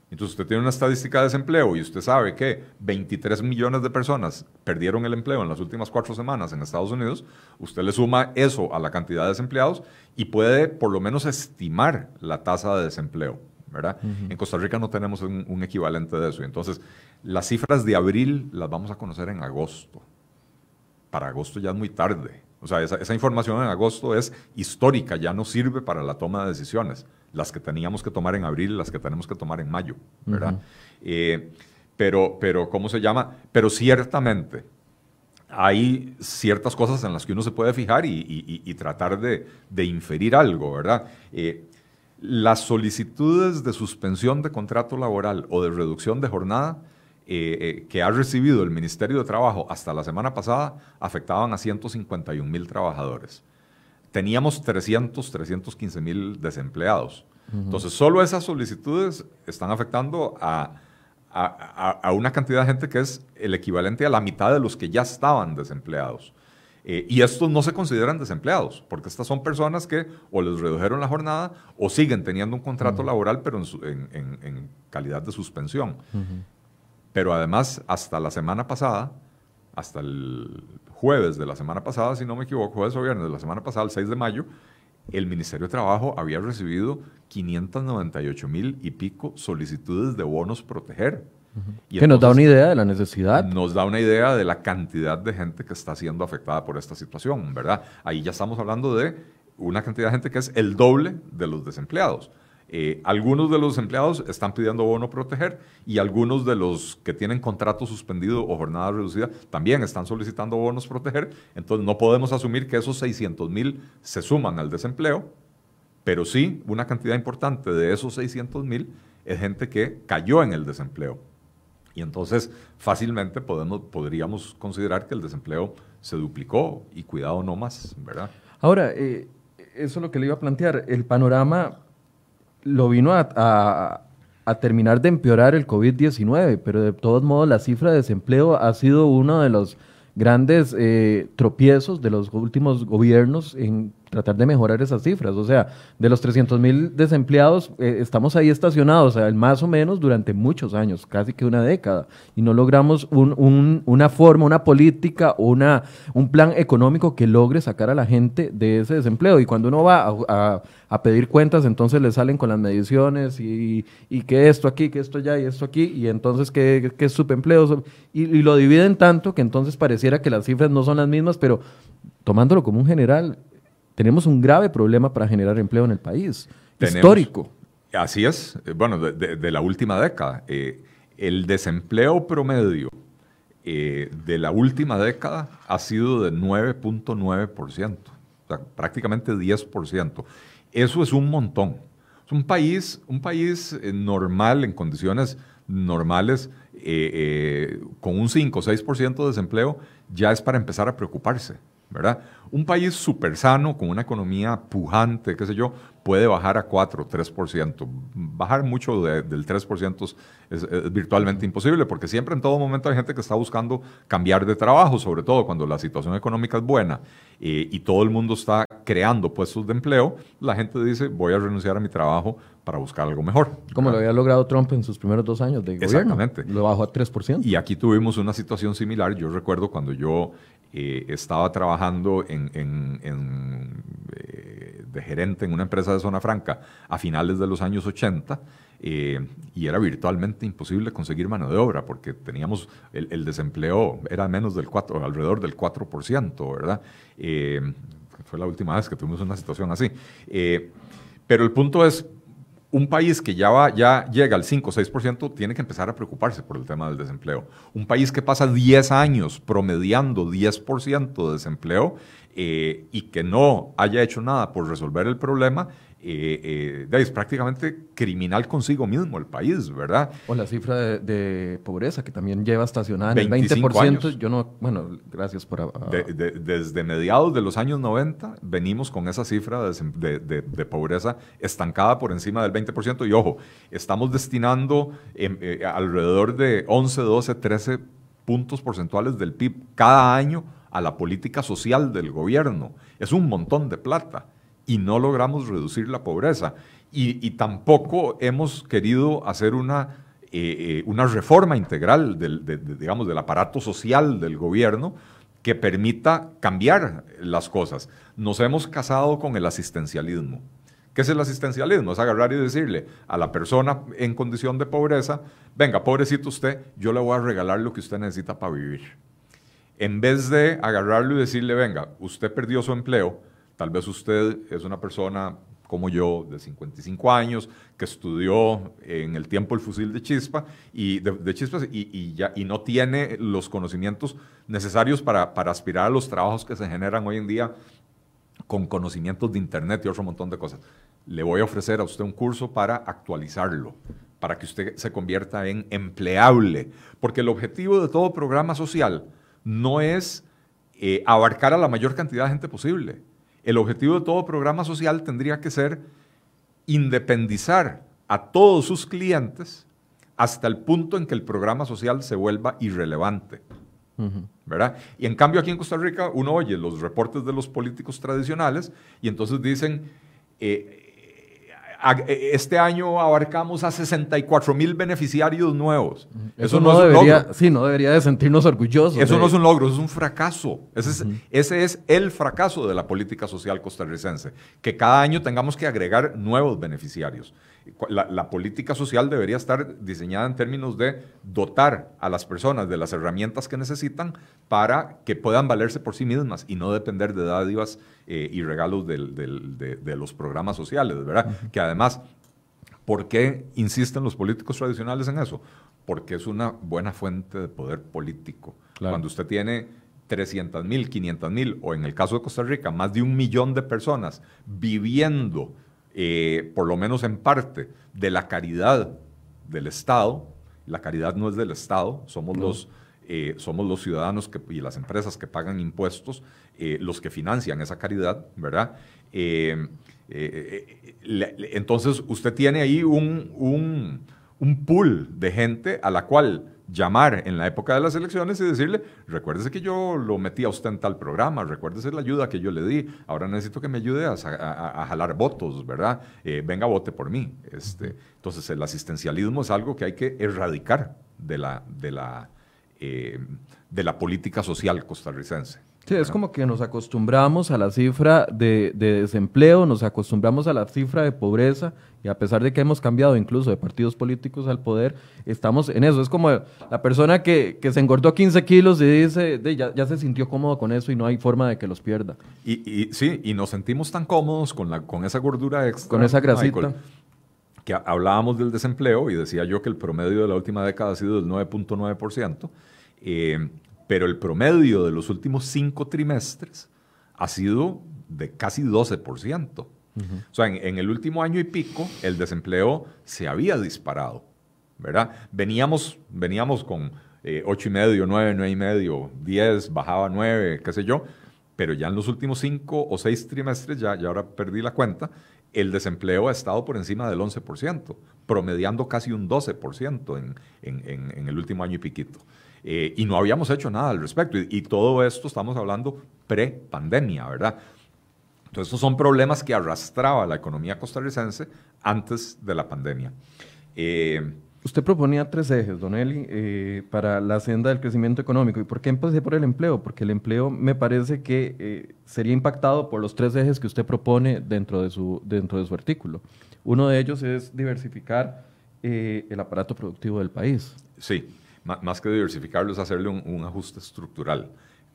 Entonces usted tiene una estadística de desempleo y usted sabe que 23 millones de personas perdieron el empleo en las últimas cuatro semanas en Estados Unidos, usted le suma eso a la cantidad de desempleados y puede por lo menos estimar la tasa de desempleo. ¿verdad? En Costa Rica no tenemos un, un equivalente de eso. Entonces, las cifras de abril las vamos a conocer en agosto. Para agosto ya es muy tarde. O sea, esa, información en agosto es histórica, ya no sirve para la toma de decisiones, las que teníamos que tomar en abril, las que tenemos que tomar en mayo, ¿verdad? Eh, pero, pero, ¿cómo se llama? Pero ciertamente hay ciertas cosas en las que uno se puede fijar y, tratar de, inferir algo, ¿verdad? Eh, las solicitudes de suspensión de contrato laboral o de reducción de jornada eh, eh, que ha recibido el Ministerio de Trabajo hasta la semana pasada afectaban a 151 mil trabajadores. Teníamos 300, 315 mil desempleados. Entonces, solo esas solicitudes están afectando a, a, una cantidad de gente que es el equivalente a la mitad de los que ya estaban desempleados. Eh, y estos no se consideran desempleados, porque estas son personas que o les redujeron la jornada o siguen teniendo un contrato laboral, pero en, en, calidad de suspensión. Pero además, hasta la semana pasada, hasta el jueves de la semana pasada, si no me equivoco, jueves o viernes de la semana pasada, el 6 de mayo, el Ministerio de Trabajo había recibido 598 mil y pico solicitudes de bonos proteger.
que nos da una idea de la necesidad.
Nos da una idea de la cantidad de gente que está siendo afectada por esta situación, ¿verdad? Ahí ya estamos hablando de una cantidad de gente que es el doble de los desempleados. Eh, algunos de los empleados están pidiendo bono proteger y algunos de los que tienen contrato suspendido o jornada reducida también están solicitando bonos proteger. Entonces no podemos asumir que esos 600 mil se suman al desempleo, pero sí una cantidad importante de esos 600 mil es gente que cayó en el desempleo. Y entonces fácilmente podemos, podríamos considerar que el desempleo se duplicó y cuidado no más, ¿verdad?
Ahora, eh, eso es lo que le iba a plantear. El panorama lo vino a, terminar de empeorar el COVID-19, pero de todos modos la cifra de desempleo ha sido uno de los grandes eh, tropiezos de los últimos gobiernos en tratar de mejorar esas cifras. O sea, de los 300 mil desempleados, eh, estamos ahí estacionados, más o menos durante muchos años, casi que una década, y no logramos una forma, una política, una, un plan económico que logre sacar a la gente de ese desempleo. Y cuando uno va a, pedir cuentas, entonces le salen con las mediciones y, que esto aquí, que esto allá y esto aquí, y entonces que, es subempleo, y, y lo dividen tanto que entonces pareciera que las cifras no son las mismas, pero tomándolo como un general, tenemos un grave problema para generar empleo en el país, histórico.
Así es, eh, bueno, de, la última década. Eh, el desempleo promedio eh, de la última década ha sido de 9.9%, o sea, prácticamente 10%. Eso es un montón. Es un país, un país normal, en condiciones normales, con un 5 o 6% de desempleo, ya es para empezar a preocuparse. ¿Verdad? Un país súper sano, con una economía pujante, qué sé yo, puede bajar a 4, 3%. Bajar mucho del 3% es, virtualmente imposible, porque siempre en todo momento hay gente que está buscando cambiar de trabajo, sobre todo cuando la situación económica es buena eh, y todo el mundo está creando puestos de empleo, la gente dice, voy a renunciar a mi trabajo para buscar algo mejor.
Como lo había logrado Trump en sus primeros dos años de gobierno. Exactamente. Lo bajó a 3%.
Y aquí tuvimos una situación similar. Yo recuerdo cuando yo eh, estaba trabajando en, eh, de gerente en una empresa de zona franca a finales de los años 80 eh, y era virtualmente imposible conseguir mano de obra porque teníamos el, desempleo era menos del 4, alrededor del 4%, ¿verdad? fue la última vez que tuvimos una situación así. pero el punto es, un país que ya, va, ya llega al 5 o 6% tiene que empezar a preocuparse por el tema del desempleo. Un país que pasa 10 años promediando 10% de desempleo eh, y que no haya hecho nada por resolver el problema, eh, eh, es prácticamente criminal consigo mismo el país, ¿verdad?
O la cifra de, pobreza que también lleva estacionada en el 20%. Yo no, bueno, gracias por...
desde mediados de los años 90 venimos con esa cifra de, pobreza estancada por encima del 20% y ojo, estamos destinando em, eh, alrededor de 11, 12, 13 puntos porcentuales del PIB cada año a la política social del gobierno. Es un montón de plata y no logramos reducir la pobreza. Y, tampoco hemos querido hacer una, eh, eh, una reforma integral del, digamos, del aparato social del gobierno que permita cambiar las cosas. Nos hemos casado con el asistencialismo. ¿Qué es el asistencialismo? Es agarrar y decirle a la persona en condición de pobreza, venga, pobrecito usted, yo le voy a regalar lo que usted necesita para vivir. En vez de agarrarlo y decirle, venga, usted perdió su empleo, Tal vez usted es una persona como yo, de 55 años, que estudió en el tiempo el fusil de chispa y de, chispas y, no tiene los conocimientos necesarios para, para, aspirar a los trabajos que se generan hoy en día con conocimientos de Internet y otro montón de cosas. Le voy a ofrecer a usted un curso para actualizarlo, para que usted se convierta en empleable, porque el objetivo de todo programa social no es eh, abarcar a la mayor cantidad de gente posible el objetivo de todo programa social tendría que ser independizar a todos sus clientes hasta el punto en que el programa social se vuelva irrelevante. ¿verdad? Y en cambio aquí en Costa Rica uno oye los reportes de los políticos tradicionales y entonces dicen, eh, este año abarcamos a 64 mil beneficiarios nuevos.
Eso, no, debería, Sí, no debería de sentirnos orgullosos.
Eso no es un logro, es un fracaso. Ese, es, el fracaso de la política social costarricense, que cada año tengamos que agregar nuevos beneficiarios. La, política social debería estar diseñada en términos de dotar a las personas de las herramientas que necesitan para que puedan valerse por sí mismas y no depender de dádivas eh, y regalos de, los programas sociales, ¿verdad? Que además, ¿por qué insisten los políticos tradicionales en eso? Porque es una buena fuente de poder político. Cuando usted tiene 300 mil, 500 mil, o en el caso de Costa Rica, más de un millón de personas viviendo eh, por lo menos en parte, de la caridad del Estado. La caridad no es del Estado, somos, los, eh, somos los ciudadanos que, y las empresas que pagan impuestos eh, los que financian esa caridad, ¿verdad? entonces, usted tiene ahí un, un, un pool de gente a la cual llamar en la época de las elecciones y decirle, recuérdese que yo lo metí a usted en tal programa, recuérdese la ayuda que yo le di, ahora necesito que me ayude a, jalar votos, ¿verdad? Eh, venga, vote por mí. Este, entonces, el asistencialismo es algo que hay que erradicar de la, de la, eh, de la política social costarricense.
Sí, es como que nos acostumbramos a la cifra de, desempleo, nos acostumbramos a la cifra de pobreza y a pesar de que hemos cambiado incluso de partidos políticos al poder, estamos en eso. Es como la persona que, se engordó 15 kilos y dice, ya, se sintió cómodo con eso y no hay forma de que los pierda.
Y, sí, y nos sentimos tan cómodos con, la, con esa gordura extra.
Con esa grasita.
que hablábamos del desempleo y decía yo que el promedio de la última década ha sido del 9.9%. Eh, pero el promedio de los últimos cinco trimestres ha sido de casi 12%. O sea, en, el último año y pico, el desempleo se había disparado, ¿verdad? Veníamos, veníamos con eh, ocho y medio, 9, 9 y medio, 10, bajaba 9, qué sé yo, pero ya en los últimos cinco o seis trimestres, ya, ya ahora perdí la cuenta, el desempleo ha estado por encima del 11%, promediando casi un 12% en, en, en el último año y piquito. Eh, y no habíamos hecho nada al respecto. Y, todo esto estamos hablando pre-pandemia, ¿verdad? Entonces, estos son problemas que arrastraba la economía costarricense antes de la pandemia.
Eh, Usted proponía tres ejes, Don Eli, eh, para la senda del crecimiento económico. ¿Y por qué empecé por el empleo? Porque el empleo me parece que sería impactado por los tres ejes que usted propone dentro de su, dentro de su artículo. Uno de ellos es diversificar el aparato productivo del país.
Sí más que diversificarlo, es hacerle un, ajuste estructural.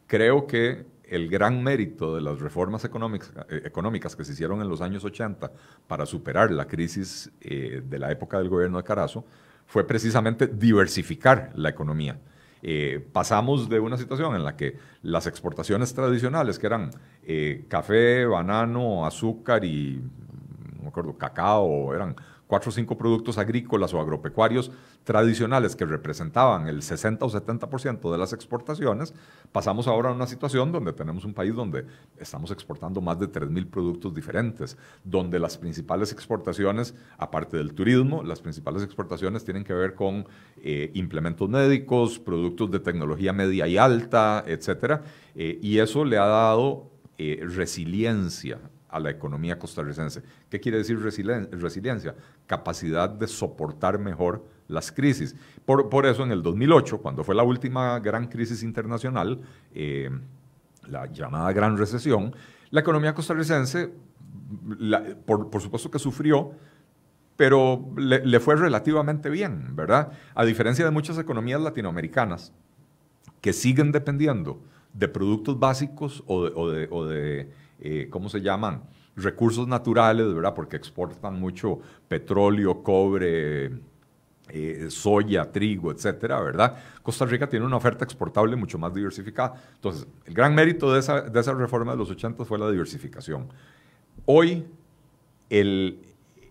Creo que el gran mérito de las reformas económicas, eh, que se hicieron en los años 80 para superar la crisis eh, de la época del gobierno de Carazo fue precisamente diversificar la economía. Eh, pasamos de una situación en la que las exportaciones tradicionales, que eran café, banano, azúcar y, no me acuerdo, cacao, eran cuatro o cinco productos agrícolas o agropecuarios tradicionales que representaban el 60 o 70% de las exportaciones, pasamos ahora a una situación donde tenemos un país donde estamos exportando más de 3.000 productos diferentes, donde las principales exportaciones, aparte del turismo, las principales exportaciones tienen que ver con eh, implementos médicos, productos de tecnología media y alta, etc. Eh, y eso le ha dado eh, resiliencia a la economía costarricense. ¿Qué quiere decir resiliencia? Capacidad de soportar mejor las crisis. Por, eso en el 2008, cuando fue la última gran crisis internacional, eh, la llamada Gran Recesión, la economía costarricense, por, supuesto que sufrió, pero le, fue relativamente bien, ¿verdad? A diferencia de muchas economías latinoamericanas que siguen dependiendo de productos básicos o de eh, ¿cómo se llaman? Recursos naturales, ¿verdad? Porque exportan mucho petróleo, cobre, eh, soya, trigo, etcétera, ¿verdad? Costa Rica tiene una oferta exportable mucho más diversificada. Entonces, el gran mérito de esa, de esa reforma de los 80 fue la diversificación. Hoy, el,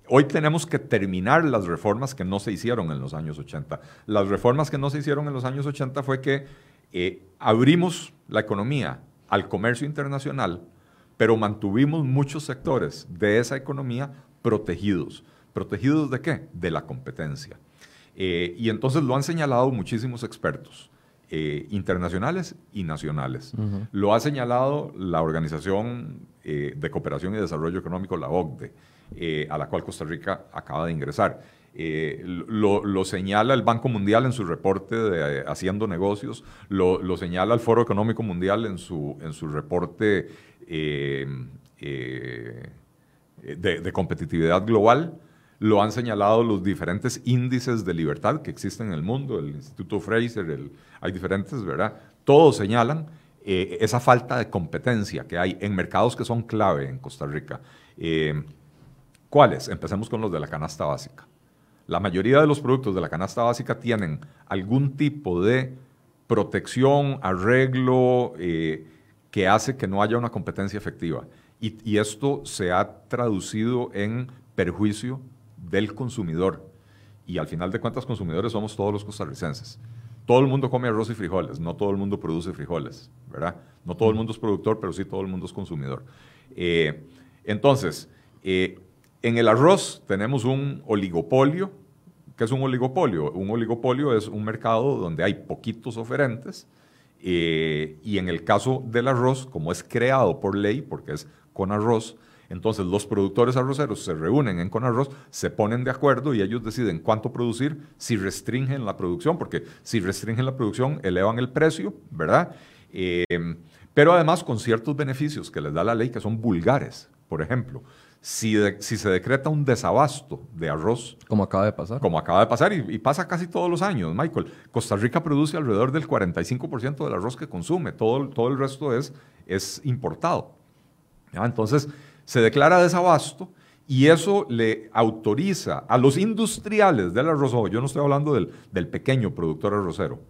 hoy tenemos que terminar las reformas que no se hicieron en los años 80. Las reformas que no se hicieron en los años 80 fue que eh, abrimos la economía al comercio internacional, pero mantuvimos muchos sectores de esa economía protegidos. ¿Protegidos de qué? De la competencia. Eh, y entonces lo han señalado muchísimos expertos. Eh, internacionales y nacionales. Lo ha señalado la Organización eh, de Cooperación y Desarrollo Económico, la OCDE, a la cual Costa Rica acaba de ingresar. Lo, señala el Banco Mundial en su reporte de Haciendo Negocios, lo, señala el Foro Económico Mundial en su, en su reporte eh, eh, de, competitividad global, lo han señalado los diferentes índices de libertad que existen en el mundo, el Instituto Fraser, hay diferentes, ¿verdad? Todos señalan eh, esa falta de competencia que hay en mercados que son clave en Costa Rica. ¿Cuáles? Empecemos con los de la canasta básica. La mayoría de los productos de la canasta básica tienen algún tipo de protección, arreglo, eh, que hace que no haya una competencia efectiva. y, esto se ha traducido en perjuicio del consumidor. Y al final de cuentas, consumidores somos todos los costarricenses. Todo el mundo come arroz y frijoles, no todo el mundo produce frijoles, ¿verdad? No todo el mundo es productor, pero sí todo el mundo es consumidor. Eh, entonces, eh, en el arroz tenemos un oligopolio. ¿Qué es un oligopolio? Un oligopolio es un mercado donde hay poquitos oferentes eh, y en el caso del arroz, como es creado por ley, porque es con arroz, entonces los productores arroceros se reúnen en Conarroz, se ponen de acuerdo y ellos deciden cuánto producir, si restringen la producción, porque si restringen la producción elevan el precio, ¿verdad? Eh, pero además con ciertos beneficios que les da la ley que son vulgares. Por ejemplo, si, si, se decreta un desabasto de arroz.
Como acaba de pasar.
Como acaba de pasar y, pasa casi todos los años, Michael. Costa Rica produce alrededor del 45% del arroz que consume, todo, todo el resto es, es importado. Entonces, se declara desabasto y eso le autoriza a los industriales del arroz, yo no estoy hablando del, pequeño productor arrocero,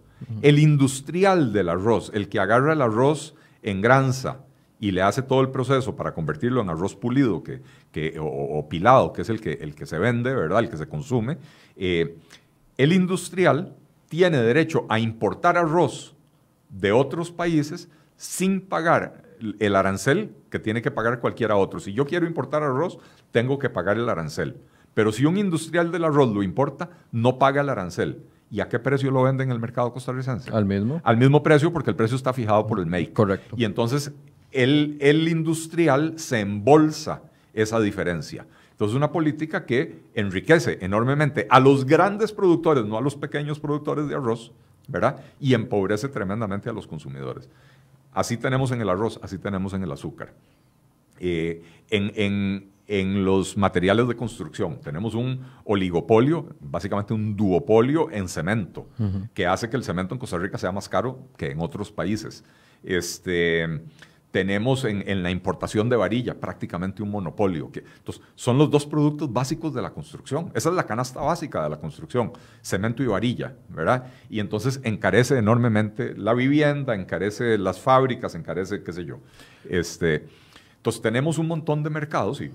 el industrial del arroz, el que agarra el arroz en granza y le hace todo el proceso para convertirlo en arroz pulido que, que, o, pilado, que es el que, el que se vende, ¿verdad? el que se consume, eh, el industrial tiene derecho a importar arroz de otros países sin pagar el arancel que tiene que pagar cualquiera otro. Si yo quiero importar arroz, tengo que pagar el arancel. Pero si un industrial del arroz lo importa, no paga el arancel. ¿Y a qué precio lo vende en el mercado costarricense?
Al mismo.
Al mismo precio porque el precio está fijado por el MEI.
Correcto.
Y entonces el, el industrial se embolsa esa diferencia. Entonces, una política que enriquece enormemente a los grandes productores, no a los pequeños productores de arroz, ¿verdad? Y empobrece tremendamente a los consumidores. Así tenemos en el arroz, así tenemos en el azúcar. Eh, en, los materiales de construcción tenemos un oligopolio, básicamente un duopolio en cemento, que hace que el cemento en Costa Rica sea más caro que en otros países. Este, tenemos en, la importación de varilla prácticamente un monopolio. Que, entonces, son los dos productos básicos de la construcción. Esa es la canasta básica de la construcción, cemento y varilla, ¿verdad? Y entonces encarece enormemente la vivienda, encarece las fábricas, encarece, qué sé yo. Este, entonces, tenemos un montón de mercados, y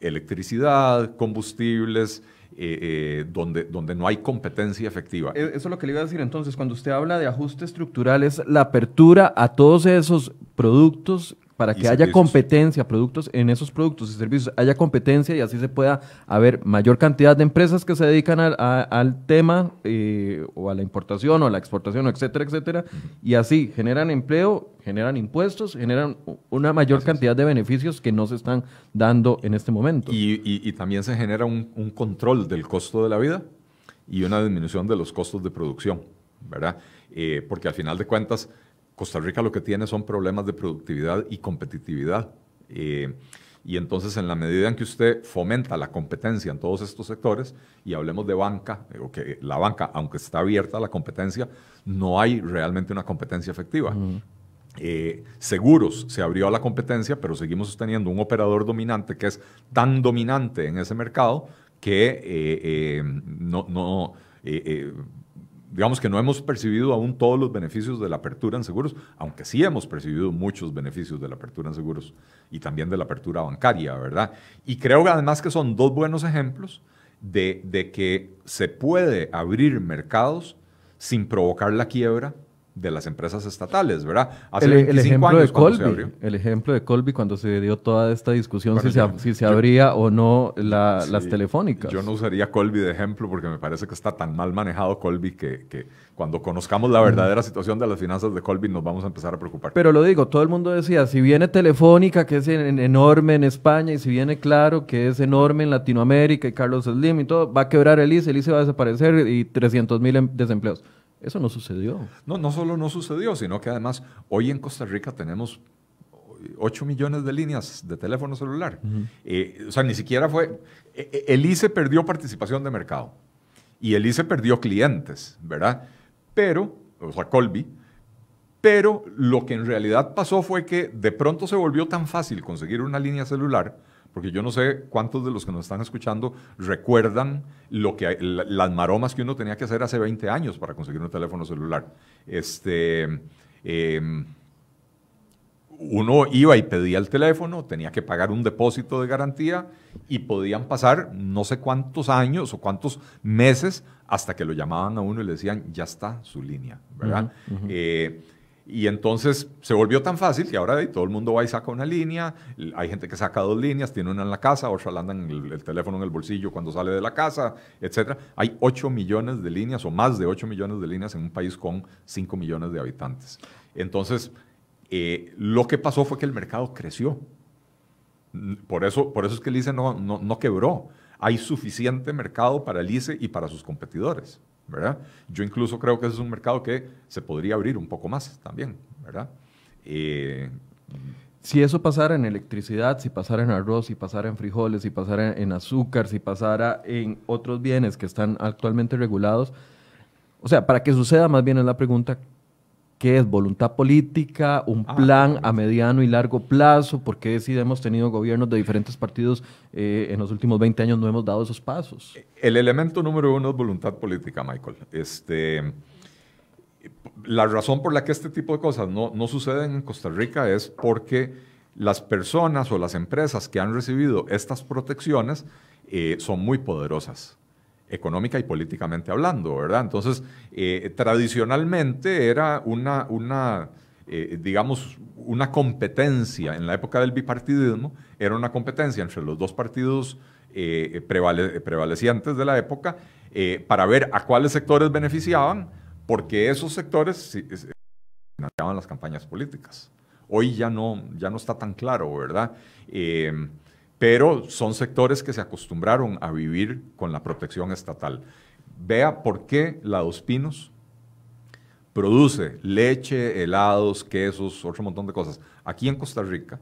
electricidad, combustibles, eh, eh, donde, donde no hay competencia efectiva.
E, eso es lo que le iba a decir entonces, cuando usted habla de ajuste estructural, es la apertura a todos esos productos para que haya competencia, productos en esos productos y servicios, haya competencia y así se pueda haber mayor cantidad de empresas que se dedican al tema eh, o a la importación o a la exportación, etcétera, etcétera, y así generan empleo, generan impuestos, generan una mayor cantidad de beneficios que no se están dando en este momento.
Y, también se genera un, un, control del costo de la vida y una disminución de los costos de producción, ¿verdad? Eh, porque al final de cuentas Costa Rica lo que tiene son problemas de productividad y competitividad. Eh, y entonces, en la medida en que usted fomenta la competencia en todos estos sectores, y hablemos de banca, o que la banca, aunque está abierta a la competencia, no hay realmente una competencia efectiva. Eh, seguros se abrió a la competencia, pero seguimos teniendo un operador dominante que es tan dominante en ese mercado que eh, no, no digamos que no hemos percibido aún todos los beneficios de la apertura en seguros, aunque sí hemos percibido muchos beneficios de la apertura en seguros y también de la apertura bancaria, ¿verdad? Y creo además que son dos buenos ejemplos de, de que se puede abrir mercados sin provocar la quiebra de las empresas estatales, ¿verdad?
Hace el, ejemplo de Colby, el ejemplo de Colby cuando se dio toda esta discusión si, se, si se abría o no las telefónicas.
Yo no usaría Colby de ejemplo porque me parece que está tan mal manejado Colby que, que cuando conozcamos la verdadera situación de las finanzas de Colby nos vamos a empezar a preocupar.
Pero lo digo, todo el mundo decía, si viene Telefónica, que es enorme en España, y si viene Claro, que es enorme en Latinoamérica, y Carlos Slim y todo, va a quebrar el ICE, el ICE va a desaparecer y 300 mil em, desempleos. Eso no sucedió.
No, no solo no sucedió, sino que además hoy en Costa Rica tenemos 8 millones de líneas de teléfono celular. Eh, o sea, ni siquiera fue... E, e, el ICE perdió participación de mercado y el ICE perdió clientes, ¿verdad? Pero, o sea, Colby, pero lo que en realidad pasó fue que de pronto se volvió tan fácil conseguir una línea celular, porque yo no sé cuántos de los que nos están escuchando recuerdan lo que, las maromas que uno tenía que hacer hace 20 años para conseguir un teléfono celular. Este, em, uno iba y pedía el teléfono, tenía que pagar un depósito de garantía y podían pasar no sé cuántos años o cuántos meses hasta que lo llamaban a uno y le decían, ya está su línea, ¿verdad? Eh, y entonces se volvió tan fácil que ahora todo el mundo va y saca una línea, hay gente que saca dos líneas, tiene una en la casa, otra la anda en el, teléfono en el bolsillo cuando sale de la casa, etc. Hay 8 millones de líneas o más de 8 millones de líneas en un país con 5 millones de habitantes. Entonces, eh, lo que pasó fue que el mercado creció. Por eso, por eso es que el ICE no, no, no quebró. Hay suficiente mercado para el ICE y para sus competidores. ¿Verdad? Yo incluso creo que ese es un mercado que se podría abrir un poco más también, ¿verdad?
Eh, si eso pasara en electricidad, si pasara en arroz, si pasara en frijoles, si pasara en azúcar, si pasara en otros bienes que están actualmente regulados, o sea, para que suceda más bien es la pregunta, ¿Qué es voluntad política, un ah, plan a mediano y largo plazo? ¿Por qué si hemos tenido gobiernos de diferentes partidos eh, en los últimos 20 años no hemos dado esos pasos?
El elemento número uno es voluntad política, Michael. Este, la razón por la que este tipo de cosas no, no suceden en Costa Rica es porque las personas o las empresas que han recibido estas protecciones eh, son muy poderosas económica y políticamente hablando, ¿verdad? Entonces, eh, tradicionalmente era una, eh, digamos, una competencia, en la época del bipartidismo, era una competencia entre los dos partidos eh, prevalecientes de la época para ver a cuáles sectores beneficiaban, porque esos sectores financiaban las campañas políticas. Hoy ya no, ya no está tan claro, ¿verdad? Pero son sectores que se acostumbraron a vivir con la protección estatal. Vea por qué la Dos Pinos produce leche, helados, quesos, otro montón de cosas aquí en Costa Rica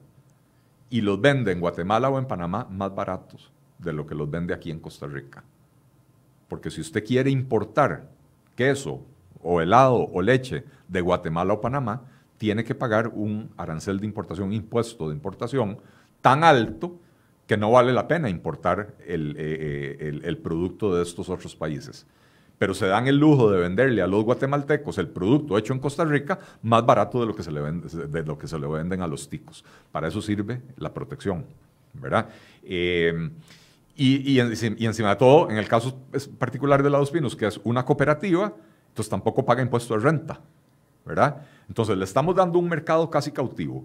y los vende en Guatemala o en Panamá más baratos de lo que los vende aquí en Costa Rica. Porque si usted quiere importar queso o helado o leche de Guatemala o Panamá, tiene que pagar un arancel de importación, impuesto de importación tan alto que no vale la pena importar eh, eh, el, producto de estos otros países. Pero se dan el lujo de venderle a los guatemaltecos el producto hecho en Costa Rica más barato de lo que se le, de lo que se le venden a los ticos. Para eso sirve la protección, ¿verdad? Eh, y, encima de todo, en el caso particular de la Dos Pinos, que es una cooperativa, entonces tampoco paga impuesto de renta, ¿verdad? Entonces le estamos dando un mercado casi cautivo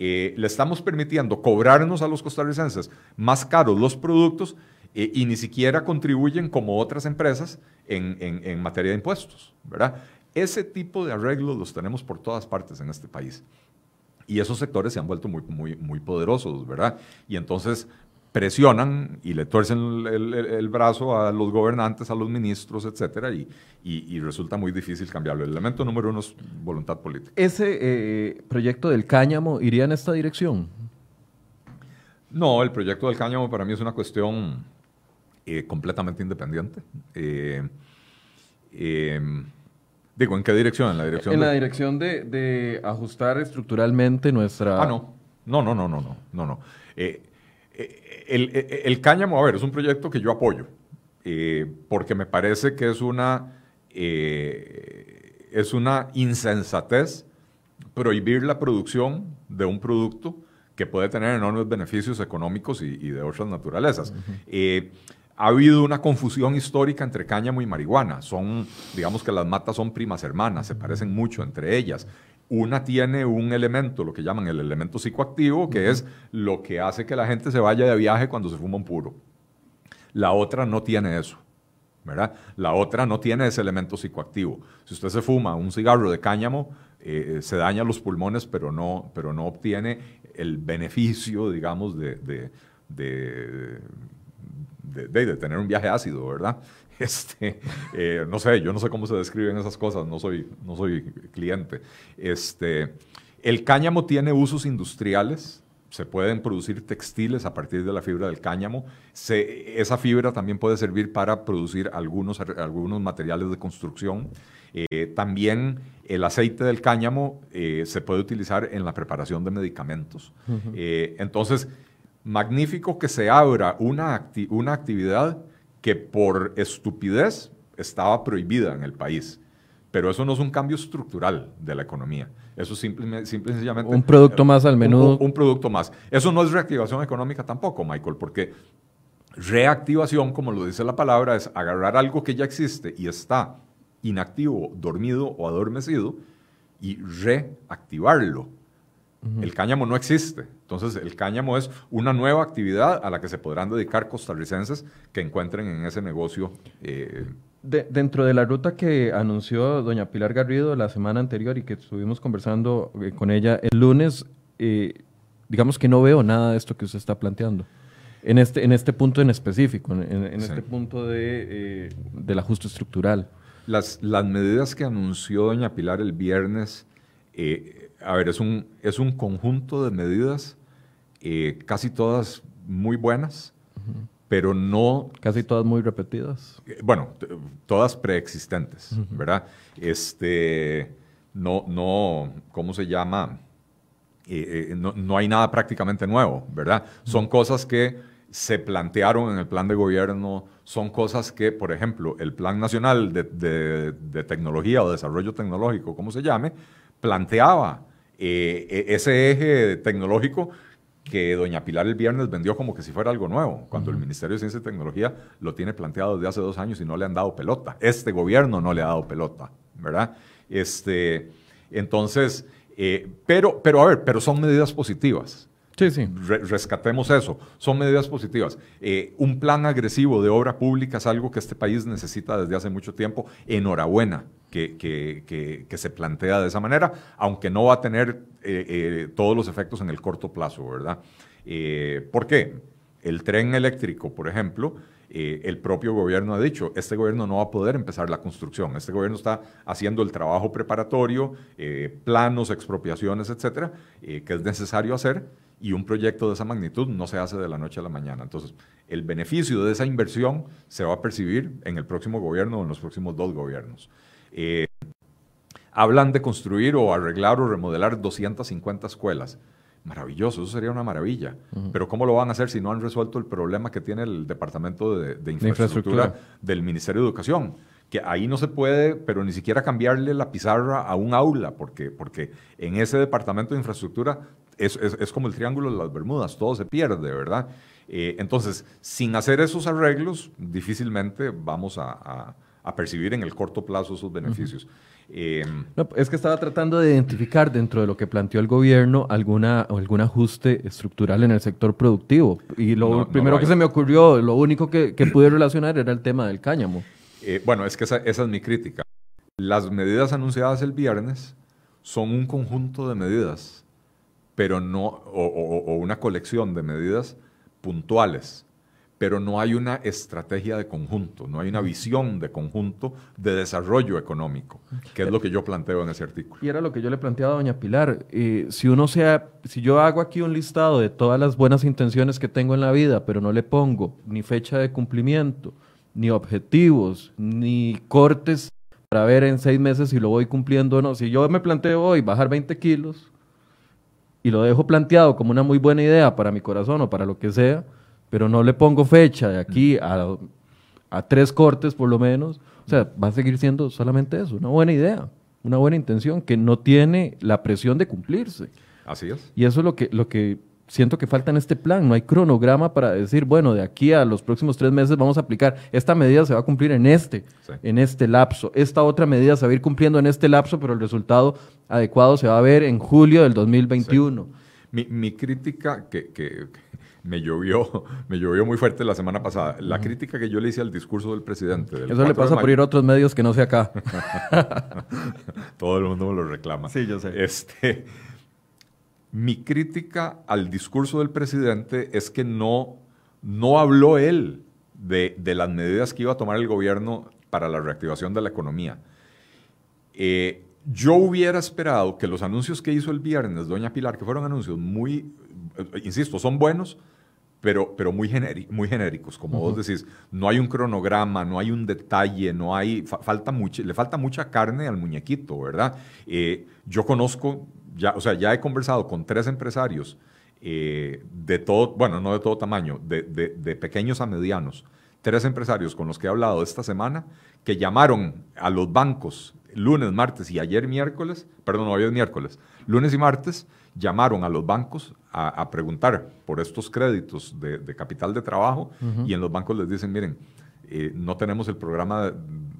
eh, le estamos permitiendo cobrarnos a los costarricenses más caros los productos eh, y ni siquiera contribuyen como otras empresas en, materia de impuestos, ¿verdad? Ese tipo de arreglos los tenemos por todas partes en este país. Y esos sectores se han vuelto muy, muy, muy poderosos, ¿verdad? Y entonces presionan y le tuercen el, brazo a los gobernantes, a los ministros, etcétera, y, y, resulta muy difícil cambiarlo. El elemento número uno es voluntad política.
¿Ese eh, proyecto del cáñamo iría en esta dirección?
No, el proyecto del cáñamo para mí es una cuestión eh, completamente independiente. Eh, digo, ¿en qué dirección? En la dirección,
en la dirección de, de, ajustar estructuralmente nuestra...
Ah, no. No, no, no, no, no, no. no el, cáñamo, a ver, es un proyecto que yo apoyo, eh, porque me parece que es una, eh, es una insensatez prohibir la producción de un producto que puede tener enormes beneficios económicos y, de otras naturalezas. Eh, ha habido una confusión histórica entre cáñamo y marihuana. Son, digamos que las matas son primas hermanas, se parecen mucho entre ellas. Una tiene un elemento, lo que llaman el elemento psicoactivo, que es lo que hace que la gente se vaya de viaje cuando se fuma un puro. La otra no tiene eso. ¿verdad? La otra no tiene ese elemento psicoactivo. Si usted se fuma un cigarro de cáñamo, eh, se daña los pulmones, pero no, pero no obtiene el beneficio, digamos, de, de, de, tener un viaje ácido, ¿verdad? <laughs> Este, eh, no sé, yo no sé cómo se describen esas cosas, no soy, no soy cliente. Este, El cáñamo tiene usos industriales, se pueden producir textiles a partir de la fibra del cáñamo. esa fibra también puede servir para producir algunos, algunos materiales de construcción. Eh, también el aceite del cáñamo eh, se puede utilizar en la preparación de medicamentos. Eh, entonces, magnífico que se abra una, una actividad que por estupidez estaba prohibida en el país. Pero eso no es un cambio estructural de la economía. Eso es simple, simple sencillamente...
Un producto más al menudo.
Un, producto más. Eso no es reactivación económica tampoco, Michael, porque reactivación, como lo dice la palabra, es agarrar algo que ya existe y está inactivo, dormido o adormecido y reactivarlo. El cáñamo no existe. Entonces, el cáñamo es una nueva actividad a la que se podrán dedicar costarricenses que encuentren en ese negocio.
Eh, dentro de la ruta que anunció doña Pilar Garrido la semana anterior y que estuvimos conversando eh, con ella el lunes, eh, digamos que no veo nada de esto que usted está planteando. En este, en este punto en específico, en, este punto de, del ajuste estructural.
Las, las medidas que anunció doña Pilar el viernes, a ver, es un, es un conjunto de medidas, casi todas muy buenas, pero no...
Casi todas muy repetidas.
Eh, bueno, todas preexistentes, ¿verdad? Este, no, no, ¿cómo se llama? Eh, eh, no, hay nada prácticamente nuevo, ¿verdad? Son cosas que se plantearon en el plan de gobierno, son cosas que, por ejemplo, el Plan Nacional de, de, Tecnología o Desarrollo Tecnológico, como se llame, planteaba e, ese eje tecnológico que doña Pilar el viernes vendió como que si fuera algo nuevo, cuando el Ministerio de Ciencia y Tecnología lo tiene planteado desde hace dos años y no le han dado pelota. Este gobierno no le ha dado pelota, ¿verdad? Este, entonces, eh, pero, pero a ver, pero son medidas positivas.
Sí, sí.
rescatemos eso. Son medidas positivas. Eh, un plan agresivo de obra pública es algo que este país necesita desde hace mucho tiempo. Enhorabuena que, que, se plantea de esa manera, aunque no va a tener eh, eh, todos los efectos en el corto plazo, ¿verdad? ¿Por qué? El tren eléctrico, por ejemplo, el propio gobierno ha dicho, este gobierno no va a poder empezar la construcción, este gobierno está haciendo el trabajo preparatorio, planos, expropiaciones, etcétera, que es necesario hacer y un proyecto de esa magnitud no se hace de la noche a la mañana. Entonces, el beneficio de esa inversión se va a percibir en el próximo gobierno o en los próximos dos gobiernos. Eh, hablan de construir o arreglar o remodelar 250 escuelas. Maravilloso, eso sería una maravilla. Pero ¿cómo lo van a hacer si no han resuelto el problema que tiene el Departamento de, infraestructura, del Ministerio de Educación? Que ahí no se puede, pero ni siquiera cambiarle la pizarra a un aula, porque, porque en ese Departamento de Infraestructura es, como el Triángulo de las Bermudas, todo se pierde, ¿verdad? Eh, entonces, sin hacer esos arreglos, difícilmente vamos a, percibir en el corto plazo esos beneficios.
Eh, es que estaba tratando de identificar dentro de lo que planteó el gobierno alguna, algún ajuste estructural en el sector productivo. Y lo primero que se me ocurrió, lo único que, pude relacionar era el tema del cáñamo.
Eh, bueno, es que esa, esa es mi crítica. Las medidas anunciadas el viernes son un conjunto de medidas pero no, o, una colección de medidas puntuales, pero no hay una estrategia de conjunto, no hay una visión de conjunto de desarrollo económico, que es lo que yo planteo en ese artículo.
Y era lo que yo le planteaba a doña Pilar. Eh, si uno sea, si yo hago aquí un listado de todas las buenas intenciones que tengo en la vida, pero no le pongo ni fecha de cumplimiento, ni objetivos, ni cortes para ver en seis meses si lo voy cumpliendo o no. Si yo me planteo hoy bajar 20 kilos, y lo dejo planteado como una muy buena idea para mi corazón o para lo que sea, pero no le pongo fecha de aquí a, a tres cortes por lo menos, o sea, va a seguir siendo solamente eso, una buena idea, una buena intención que no tiene la presión de cumplirse.
Así es.
Y eso es lo que, lo que siento que falta en este plan. No hay cronograma para decir, bueno, de aquí a los próximos tres meses vamos a aplicar. Esta medida se va a cumplir en este, en este lapso. Esta otra medida se va a ir cumpliendo en este lapso, pero el resultado adecuado se va a ver en julio del 2021.
Mi, crítica, que, me llovió, <laughs> me llovió muy fuerte la semana pasada. La crítica que yo le hice al discurso del presidente.
Eso le pasa por ir a otros medios que no sea acá. <laughs>
Todo el mundo me lo reclama.
Sí, yo sé.
Este, mi crítica al discurso del presidente es que no, no habló él de, las medidas que iba a tomar el gobierno para la reactivación de la economía. Eh, yo hubiera esperado que los anuncios que hizo el viernes doña Pilar, que fueron anuncios muy, eh, insisto, son buenos, pero, pero muy, muy genéricos, como vos decís. No hay un cronograma, no hay un detalle, no hay, falta mucho, le falta mucha carne al muñequito, ¿verdad? Eh, yo conozco, ya, o sea, ya he conversado con tres empresarios eh, de todo, bueno, no de todo tamaño, de, de, pequeños a medianos, tres empresarios con los que he hablado esta semana, que llamaron a los bancos lunes, martes y ayer miércoles, perdón, no, ayer miércoles, lunes y martes, llamaron a los bancos a, preguntar por estos créditos de, capital de trabajo y en los bancos les dicen, miren, eh, no tenemos el programa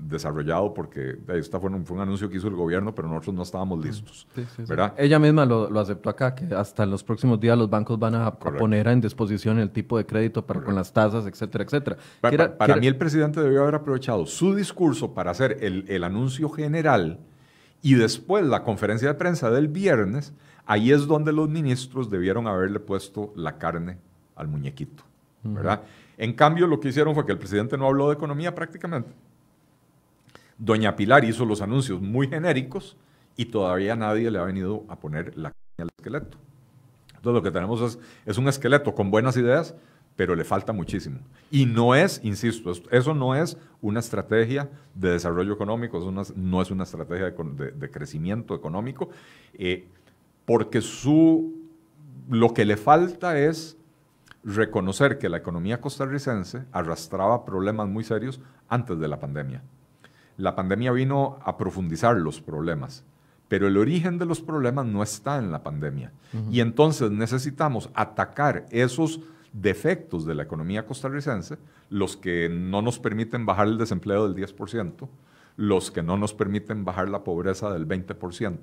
desarrollado porque esta fue un, fue un, anuncio que hizo el gobierno, pero nosotros no estábamos listos. ¿verdad?
Ella misma lo, aceptó acá, que hasta en los próximos días los bancos van a, poner en disposición el tipo de crédito para, con las tasas, etcétera, etcétera.
Para, mí el presidente debió haber aprovechado su discurso para hacer el, el anuncio general y después la conferencia de prensa del viernes, ahí es donde los ministros debieron haberle puesto la carne al muñequito, ¿verdad? En cambio, lo que hicieron fue que el presidente no habló de economía prácticamente. Doña Pilar hizo los anuncios muy genéricos y todavía nadie le ha venido a poner la carne al esqueleto. Entonces lo que tenemos es, es un esqueleto con buenas ideas, pero le falta muchísimo. Y no es, insisto, eso no es una estrategia de desarrollo económico, no es una estrategia de, crecimiento económico, eh, porque su, lo que le falta es reconocer que la economía costarricense arrastraba problemas muy serios antes de la pandemia. La pandemia vino a profundizar los problemas, pero el origen de los problemas no está en la pandemia. Y entonces necesitamos atacar esos defectos de la economía costarricense, los que no nos permiten bajar el desempleo del 10%, los que no nos permiten bajar la pobreza del 20%,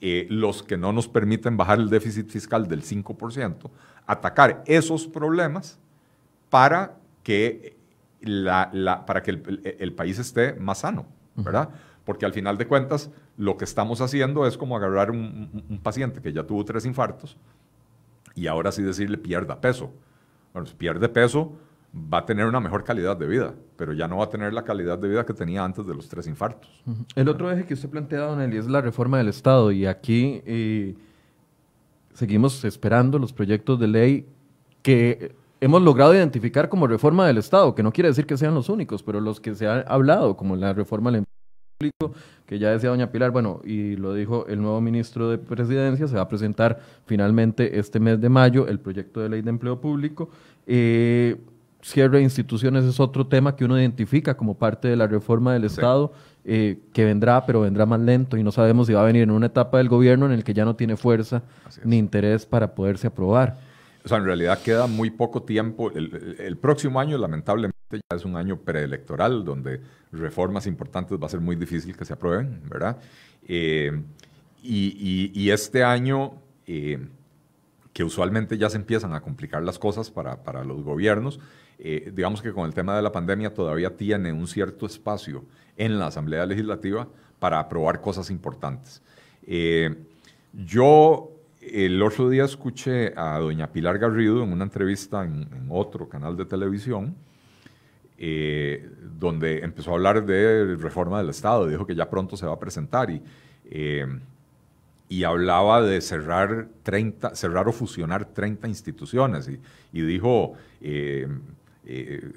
eh, los que no nos permiten bajar el déficit fiscal del 5%, atacar esos problemas para que, la, para que el, país esté más sano, ¿verdad? Porque al final de cuentas, lo que estamos haciendo es como agarrar un, un paciente que ya tuvo tres infartos, y ahora sí decirle pierda peso. Bueno, si pierde peso, va a tener una mejor calidad de vida, pero ya no va a tener la calidad de vida que tenía antes de los tres infartos.
El otro eje que usted plantea, don Eli, es la reforma del Estado, y aquí eh, seguimos esperando los proyectos de ley que hemos logrado identificar como reforma del Estado, que no quiere decir que sean los únicos, pero los que se han hablado, como la reforma del que ya decía doña Pilar, bueno, y lo dijo el nuevo ministro de Presidencia, se va a presentar finalmente este mes de mayo el proyecto de ley de empleo público. Eh, cierre de instituciones es otro tema que uno identifica como parte de la reforma del Estado, eh, que vendrá, pero vendrá más lento y no sabemos si va a venir en una etapa del gobierno en el que ya no tiene fuerza ni interés para poderse aprobar.
O sea, en realidad queda muy poco tiempo. el próximo año, lamentablemente, ya es un año preelectoral donde reformas importantes va a ser muy difícil que se aprueben, ¿verdad? Eh, y, este año, eh, que usualmente ya se empiezan a complicar las cosas para, los gobiernos, eh, digamos que con el tema de la pandemia todavía tiene un cierto espacio en la Asamblea Legislativa para aprobar cosas importantes. yo el otro día escuché a doña Pilar Garrido en una entrevista en otro canal de televisión, eh, donde empezó a hablar de reforma del Estado, dijo que ya pronto se va a presentar y, eh, y hablaba de cerrar, 30, cerrar o fusionar 30 instituciones y, y dijo, eh,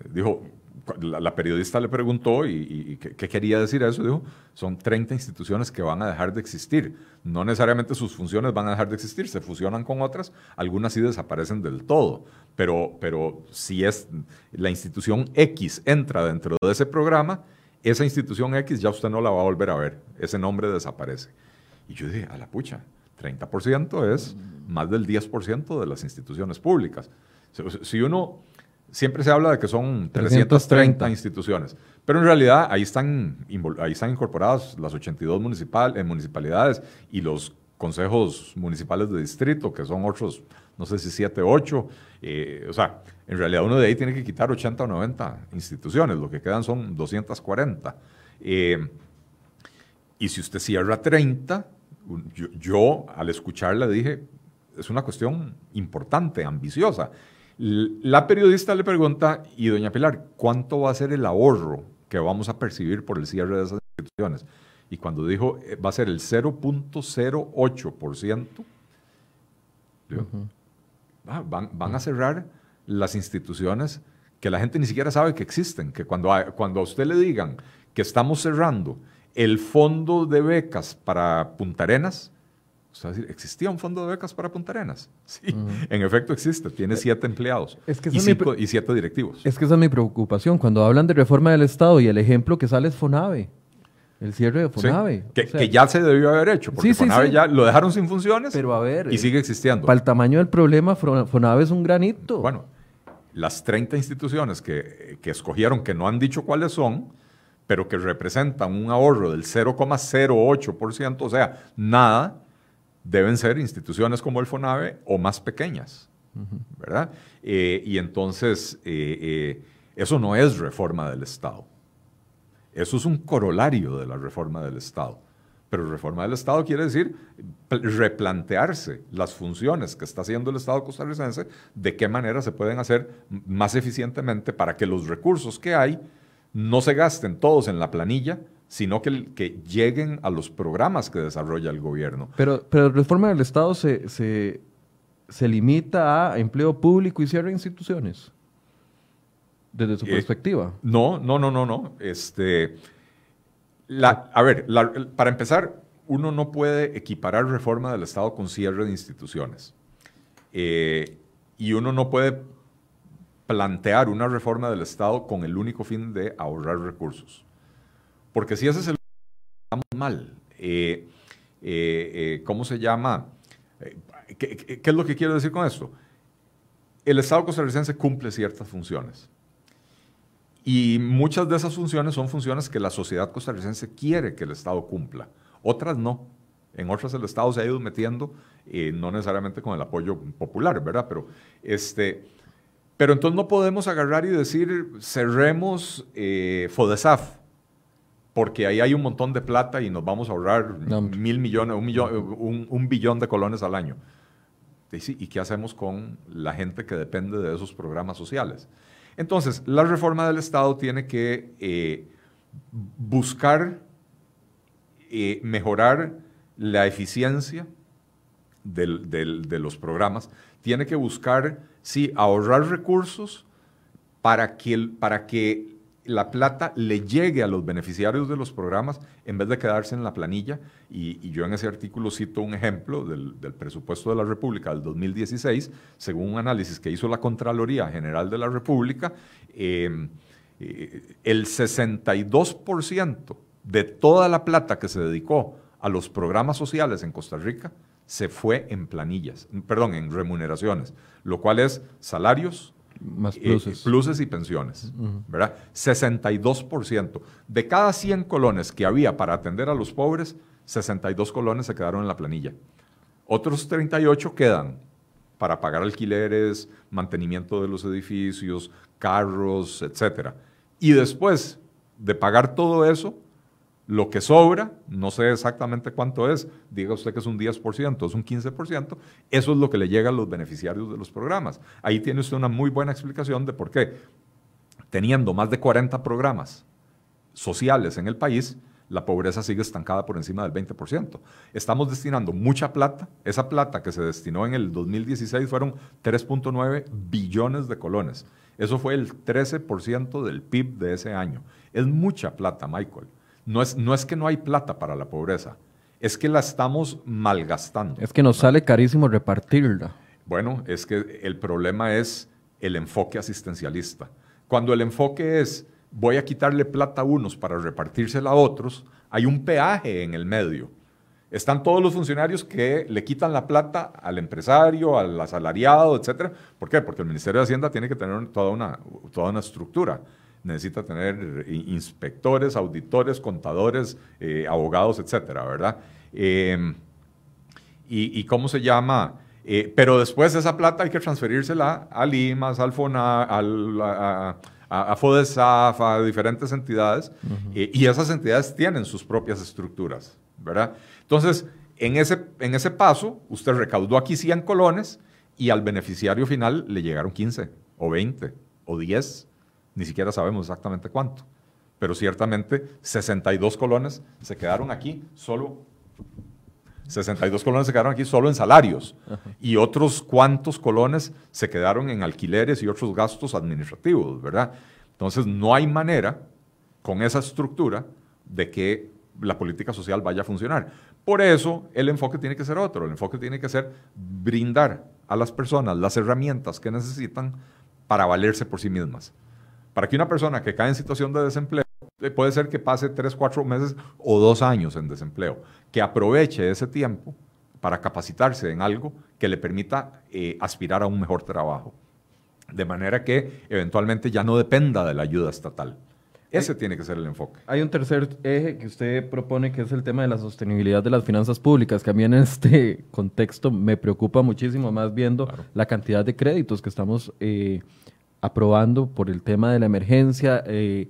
dijo la, periodista le preguntó y, qué, quería decir eso. Dijo, son 30 instituciones que van a dejar de existir. No necesariamente sus funciones van a dejar de existir, se fusionan con otras, algunas sí desaparecen del todo. Pero, pero si es la institución X entra dentro de ese programa, esa institución X ya usted no la va a volver a ver. Ese nombre desaparece. Y yo dije, a la pucha, 30% es más del 10% de las instituciones públicas. Si uno siempre se habla de que son 330, instituciones, pero en realidad ahí están, ahí están incorporadas las 82 municipal, eh, municipalidades y los consejos municipales de distrito, que son otros, no sé si 7, 8. Eh, o sea, en realidad uno de ahí tiene que quitar 80 o 90 instituciones, lo que quedan son 240. Eh, y si usted cierra 30, yo, yo al escucharla dije, es una cuestión importante, ambiciosa. La periodista le pregunta, y doña Pilar, ¿cuánto va a ser el ahorro que vamos a percibir por el cierre de esas instituciones? Y cuando dijo eh, va a ser el 0.08%, ah, van, van, a cerrar las instituciones que la gente ni siquiera sabe que existen, que cuando cuando a usted le digan que estamos cerrando el fondo de becas para Punta Arenas, decir, ¿existía un fondo de becas para Punta Arenas? <laughs> Sí, en efecto existe, tiene siete empleados y, siete directivos.
Es que esa es mi preocupación, cuando hablan de reforma del Estado y el ejemplo que sale es FONAVE. El cierre de FONAVE.
que, ya se debió haber hecho, porque FONAVE ya lo dejaron sin funciones
Pero a ver,
y sigue existiendo.
Para el tamaño del problema, FONAVE es un granito.
Bueno, las 30 instituciones que, que escogieron, que no han dicho cuáles son, pero que representan un ahorro del 0,08%, o sea, nada, deben ser instituciones como el FONAVE o más pequeñas, ¿verdad? Eh, y entonces, eh, eh, eso no es reforma del Estado. Eso es un corolario de la reforma del Estado. Pero reforma del Estado quiere decir replantearse las funciones que está haciendo el Estado costarricense, de qué manera se pueden hacer más eficientemente para que los recursos que hay no se gasten todos en la planilla, sino que, que lleguen a los programas que desarrolla el gobierno.
Pero, pero la reforma del Estado se, se, limita a empleo público y cierre instituciones, desde su eh, perspectiva.
No, no, no, no, no. Este, la, a ver, para empezar, uno no puede equiparar reforma del Estado con cierre de instituciones. Eh, y uno no puede plantear una reforma del Estado con el único fin de ahorrar recursos. Porque si ese es el... Mal. Eh, eh, eh, ¿Cómo se llama? ¿qué, es lo que quiero decir con esto? El Estado costarricense cumple ciertas funciones. Y muchas de esas funciones son funciones que la sociedad costarricense quiere que el Estado cumpla. Otras no. En otras el Estado se ha ido metiendo, no necesariamente con el apoyo popular, ¿verdad? Pero este, pero entonces no podemos agarrar y decir, cerremos eh, FODESAF, porque ahí hay un montón de plata y nos vamos a ahorrar mil millones, un, millón, un, billón de colones al año. ¿Y qué hacemos con la gente que depende de esos programas sociales? Entonces, la reforma del Estado tiene que eh, buscar eh, mejorar la eficiencia de los programas, tiene que buscar sí, ahorrar recursos para que, para que la plata le llegue a los beneficiarios de los programas en vez de quedarse en la planilla. Y, yo en ese artículo cito un ejemplo del, presupuesto de la República del 2016, según un análisis que hizo la Contraloría General de la República, em, eh, el 62% de toda la plata que se dedicó a los programas sociales en Costa Rica se fue en planillas, perdón, en remuneraciones, lo cual es salarios,
más eh,
pluses, y pensiones, ¿verdad? 62%. De cada 100 colones que había para atender a los pobres, 62 colones se quedaron en la planilla. Otros 38 quedan para pagar alquileres, mantenimiento de los edificios, carros, etc. Y después de pagar todo eso, lo que sobra, no sé exactamente cuánto es, diga usted que es un 10%, es un 15%, eso es lo que le llega a los beneficiarios de los programas. Ahí tiene usted una muy buena explicación de por qué, teniendo más de 40 programas sociales en el país, la pobreza sigue estancada por encima del 20%. Estamos destinando mucha plata, esa plata que se destinó en el 2016 fueron 3.9 billones de colones. Eso fue el 13% del PIB de ese año. Es mucha plata, Michael. No es, no es que no hay plata para la pobreza, es que la estamos malgastando.
Es que nos sale carísimo repartirla.
Bueno, es que el problema es el enfoque asistencialista. Cuando el enfoque es voy a quitarle plata a unos para repartírsela a otros, hay un peaje en el medio. Están todos los funcionarios que le quitan la plata al empresario, al asalariado, etc. ¿Por qué? Porque el Ministerio de Hacienda tiene que tener toda una, toda una estructura necesita tener inspectores, auditores, contadores, eh, abogados, etcétera, ¿verdad? Em, y, cómo se llama? Eh, pero después esa plata hay que transferírsela a Limas, al FONA, al, a, a, FODESAF, a diferentes entidades, eh, y esas entidades tienen sus propias estructuras, ¿verdad? Entonces, en ese, en ese paso, usted recaudó aquí 100 colones y al beneficiario final le llegaron 15 o 20 o 10 ni siquiera sabemos exactamente cuánto. pero ciertamente 62 colones se quedaron aquí solo 62 colones se quedaron aquí solo en salarios y otros cuantos colones se quedaron en alquileres y otros gastos administrativos, ¿verdad? Entonces no hay manera con esa estructura de que la política social vaya a funcionar. Por eso el enfoque tiene que ser otro, el enfoque tiene que ser brindar a las personas las herramientas que necesitan para valerse por sí mismas. Para que una persona que cae en situación de desempleo eh, puede ser que pase tres, cuatro meses o dos años en desempleo, que aproveche ese tiempo para capacitarse en algo que le permita eh, aspirar a un mejor trabajo, de manera que eventualmente ya no dependa de la ayuda estatal. Ese tiene que ser el enfoque.
Hay un tercer eje que usted propone que es el tema de la sostenibilidad de las finanzas públicas, que a mí en este contexto me preocupa muchísimo, más viendo la cantidad de créditos que estamos eh, aprobando por el tema de la emergencia. Eh,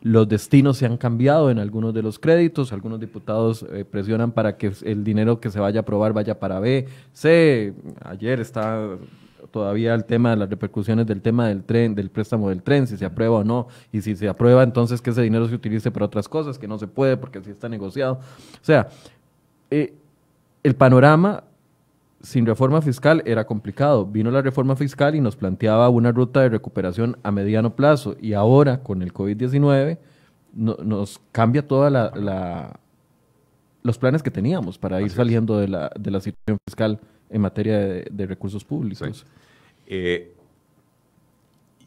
los destinos se han cambiado en algunos de los créditos, algunos diputados eh, presionan para que el dinero que se vaya a aprobar vaya para B, C. Ayer está todavía el tema de las repercusiones del tema del tren, del préstamo del tren, si se aprueba o no, y si se aprueba, entonces que ese dinero se utilice para otras cosas, que no se puede porque así está negociado. O sea, eh, el panorama sin reforma fiscal era complicado. Vino la reforma fiscal y nos planteaba una ruta de recuperación a mediano plazo y ahora con el COVID-19 nos cambia toda la, los planes que teníamos para ir saliendo de la, de la situación fiscal en materia de, recursos públicos.
Eh,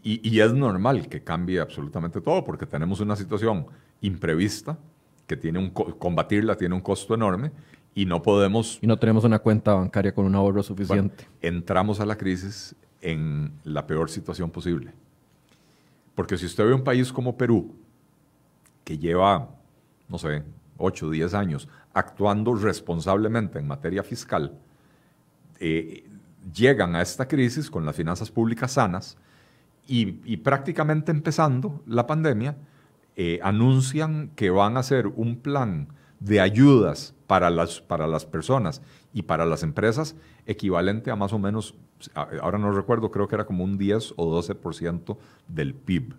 y, es normal que cambie absolutamente todo porque tenemos una situación imprevista que tiene un combatirla tiene un costo enorme y no podemos...
Y no tenemos una cuenta bancaria con un ahorro suficiente.
entramos a la crisis en la peor situación posible. Porque si usted ve un país como Perú, que lleva, no sé, 8 o 10 años actuando responsablemente en materia fiscal, eh, llegan a esta crisis con las finanzas públicas sanas y, prácticamente empezando la pandemia, eh, anuncian que van a hacer un plan de ayudas para las, para las personas y para las empresas equivalente a más o menos, ahora no recuerdo, creo que era como un 10 o 12% del PIB.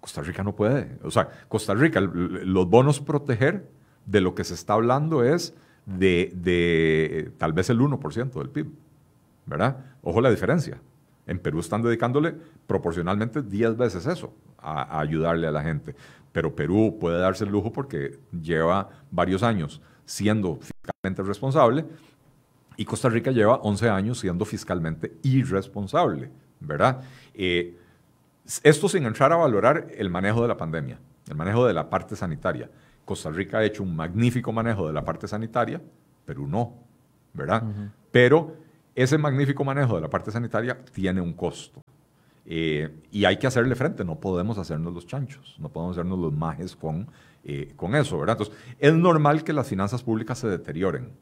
Costa Rica no puede. O sea, Costa Rica, los bonos proteger de lo que se está hablando es de, de tal vez el 1% del PIB. ¿Verdad? Ojo la diferencia. En Perú están dedicándole proporcionalmente 10 veces eso, a, ayudarle a la gente. Pero Perú puede darse el lujo porque lleva varios años siendo fiscalmente responsable y Costa Rica lleva 11 años siendo fiscalmente irresponsable, ¿verdad? Eh, esto sin entrar a valorar el manejo de la pandemia, el manejo de la parte sanitaria. Costa Rica ha hecho un magnífico manejo de la parte sanitaria, Perú no, ¿verdad? Pero ese magnífico manejo de la parte sanitaria tiene un costo. Eh, y hay que hacerle frente, no podemos hacernos los chanchos, no podemos hacernos los majes con, eh, con eso, ¿verdad? Entonces, es normal que las finanzas públicas se deterioren,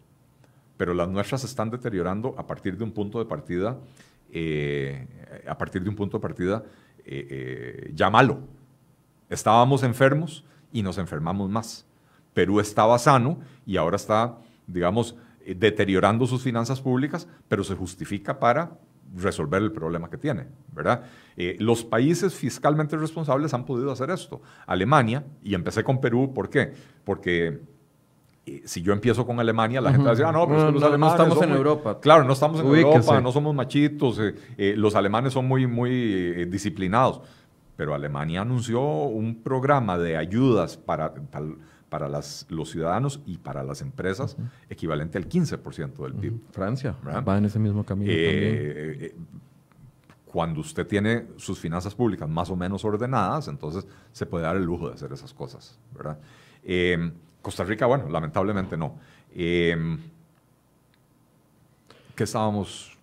pero las nuestras se están deteriorando a partir de un punto de partida, eh, a partir de un punto de partida ya malo. Estábamos enfermos y nos enfermamos más. Perú estaba sano y ahora está, digamos, deteriorando sus finanzas públicas, pero se justifica para resolver el problema que tiene, ¿verdad? Eh, los países fiscalmente responsables han podido hacer esto. Alemania, y empecé con Perú, ¿por qué? Porque eh, si yo empiezo con Alemania, la gente va a decir, ah, no, pero los alemanes
no estamos en Europa.
Claro, no estamos en Europa, no somos machitos, eh, los alemanes son muy, muy disciplinados. Pero Alemania anunció un programa de ayudas para, para para las, los ciudadanos y para las empresas equivalente al 15% del PIB.
Francia va en ese mismo camino. Eh, también.
Eh, cuando usted tiene sus finanzas públicas más o menos ordenadas, entonces se puede dar el lujo de hacer esas cosas. ¿verdad? Eh, Costa Rica, bueno, lamentablemente no. ¿Qué estábamos?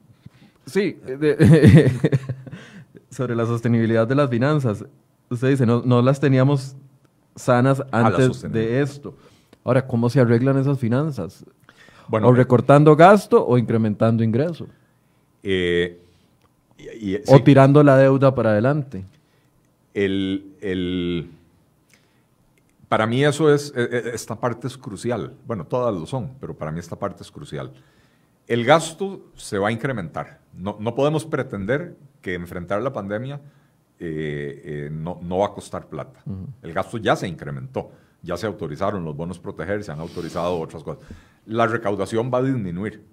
Sí, <laughs> sobre la sostenibilidad de las finanzas. Usted dice, no, no las teníamos sanas antes de esto. Ahora, ¿cómo se arreglan esas finanzas? Bueno, o eh, recortando gasto o incrementando ingreso. Eh, o tirando la deuda para adelante.
El, para mí eso es, e, e, esta parte es crucial. Bueno, todas lo son, pero para mí esta parte es crucial. El gasto se va a incrementar. No, no podemos pretender que enfrentar la pandemia eh, no, no, va a costar plata. El gasto ya se incrementó, ya se autorizaron los bonos proteger, se han autorizado otras cosas. La recaudación va a disminuir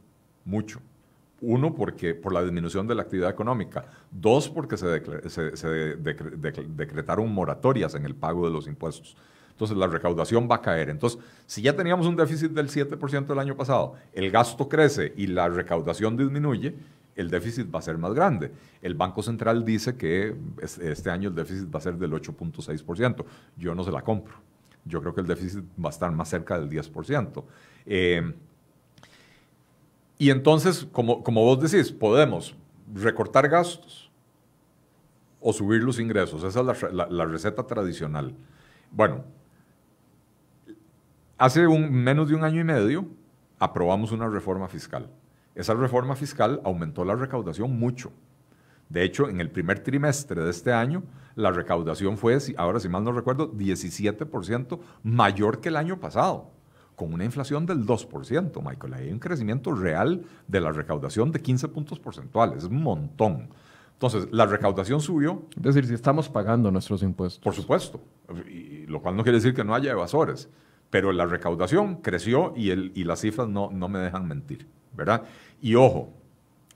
mucho. Uno, porque por la disminución de la actividad económica. Dos, porque se, decretaron moratorias en el pago de los impuestos. Entonces la recaudación va a caer. Entonces, si ya teníamos un déficit del 7% el año pasado, el gasto crece y la recaudación disminuye, el déficit va a ser más grande. El Banco Central dice que este año el déficit va a ser del 8.6%. Yo no se la compro. Yo creo que el déficit va a estar más cerca del 10%. Y entonces, como, como vos decís, podemos recortar gastos o subir los ingresos. Esa es la, receta tradicional. Bueno, hace un, menos de un año y medio aprobamos una reforma fiscal. Esa reforma fiscal aumentó la recaudación mucho. De hecho, en el primer trimestre de este año, la recaudación fue, ahora si mal no recuerdo, 17% mayor que el año pasado con una inflación del 2%, Michael. Hay un crecimiento real de la recaudación de 15 puntos porcentuales, es un montón. Entonces, la recaudación subió.
Es decir, si estamos pagando nuestros impuestos.
Por supuesto, lo cual no quiere decir que no haya evasores, pero la recaudación creció y, el, y las cifras no, no me dejan mentir, ¿verdad? Y ojo,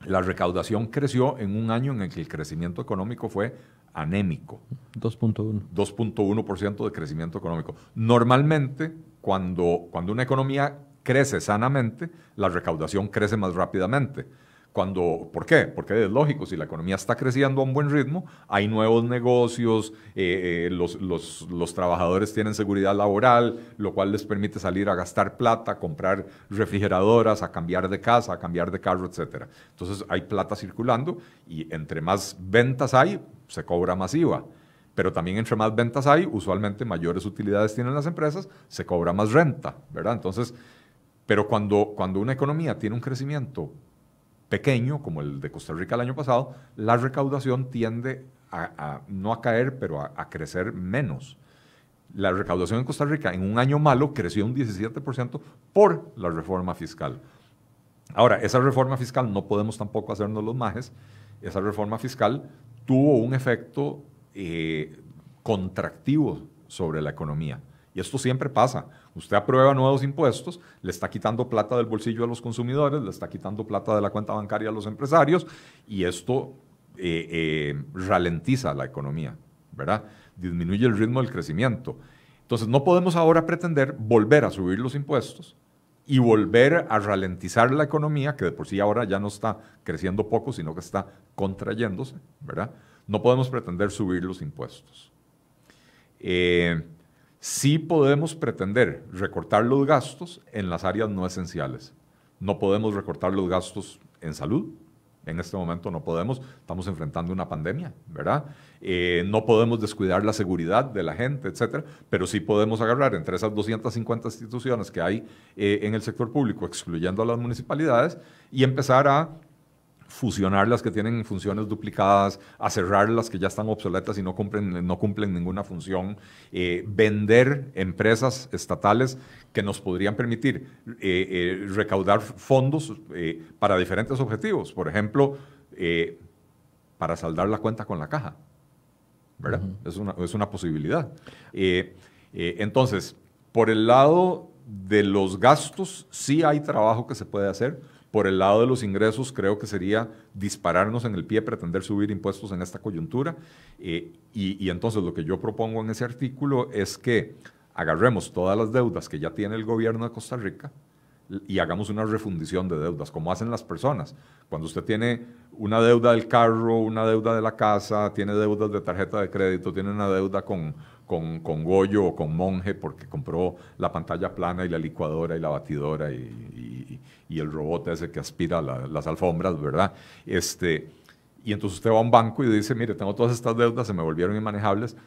la recaudación creció en un año en el que el crecimiento económico fue anémico.
2.1.
2.1% de crecimiento económico. Normalmente, cuando, cuando una economía crece sanamente, la recaudación crece más rápidamente. Cuando, ¿Por qué? Porque es lógico, si la economía está creciendo a un buen ritmo, hay nuevos negocios, eh, eh, los, los, los, trabajadores tienen seguridad laboral, lo cual les permite salir a gastar plata, a comprar refrigeradoras, a cambiar de casa, a cambiar de carro, etc. Entonces hay plata circulando y entre más ventas hay, se cobra masiva. Pero también entre más ventas hay, usualmente mayores utilidades tienen las empresas, se cobra más renta, ¿verdad? Entonces, pero cuando, cuando una economía tiene un crecimiento pequeño, como el de Costa Rica el año pasado, la recaudación tiende a, no a caer, pero a, crecer menos. La recaudación en Costa Rica en un año malo creció un 17% por la reforma fiscal. Ahora, esa reforma fiscal no podemos tampoco hacernos los majes. Esa reforma fiscal tuvo un efecto eh, contractivo sobre la economía. Y esto siempre pasa. Usted aprueba nuevos impuestos, le está quitando plata del bolsillo a los consumidores, le está quitando plata de la cuenta bancaria a los empresarios y esto eh, eh, ralentiza la economía, ¿verdad? Disminuye el ritmo del crecimiento. Entonces no podemos ahora pretender volver a subir los impuestos y volver a ralentizar la economía, que de por sí ahora ya no está creciendo poco, sino que está contrayéndose, ¿verdad? No podemos pretender subir los impuestos. Eh, sí podemos pretender recortar los gastos en las áreas no esenciales. No podemos recortar los gastos en salud. En este momento no podemos. Estamos enfrentando una pandemia, ¿verdad? Eh, no podemos descuidar la seguridad de la gente, etcétera. Pero sí podemos agarrar entre esas 250 instituciones que hay eh, en el sector público, excluyendo a las municipalidades, y empezar a fusionar las que tienen funciones duplicadas, a cerrar las que ya están obsoletas y no cumplen, no cumplen ninguna función, eh, vender empresas estatales que nos podrían permitir eh, eh, recaudar fondos para diferentes objetivos. Por ejemplo, para saldar la cuenta con la caja. ¿Verdad? es, una, es, una, posibilidad. entonces, por el lado de los gastos, sí hay trabajo que se puede hacer por el lado de los ingresos, creo que sería dispararnos en el pie, pretender subir impuestos en esta coyuntura. Eh, y, entonces lo que yo propongo en ese artículo es que agarremos todas las deudas que ya tiene el gobierno de Costa Rica y hagamos una refundición de deudas, como hacen las personas. Cuando usted tiene una deuda del carro, una deuda de la casa, tiene deudas de tarjeta de crédito, tiene una deuda con, con, con Goyo o con Monje porque compró la pantalla plana y la licuadora y la batidora y, el robot ese que aspira las alfombras, ¿verdad? Este, y entonces usted va a un banco y dice, mire, tengo todas estas deudas, se me volvieron inmanejables.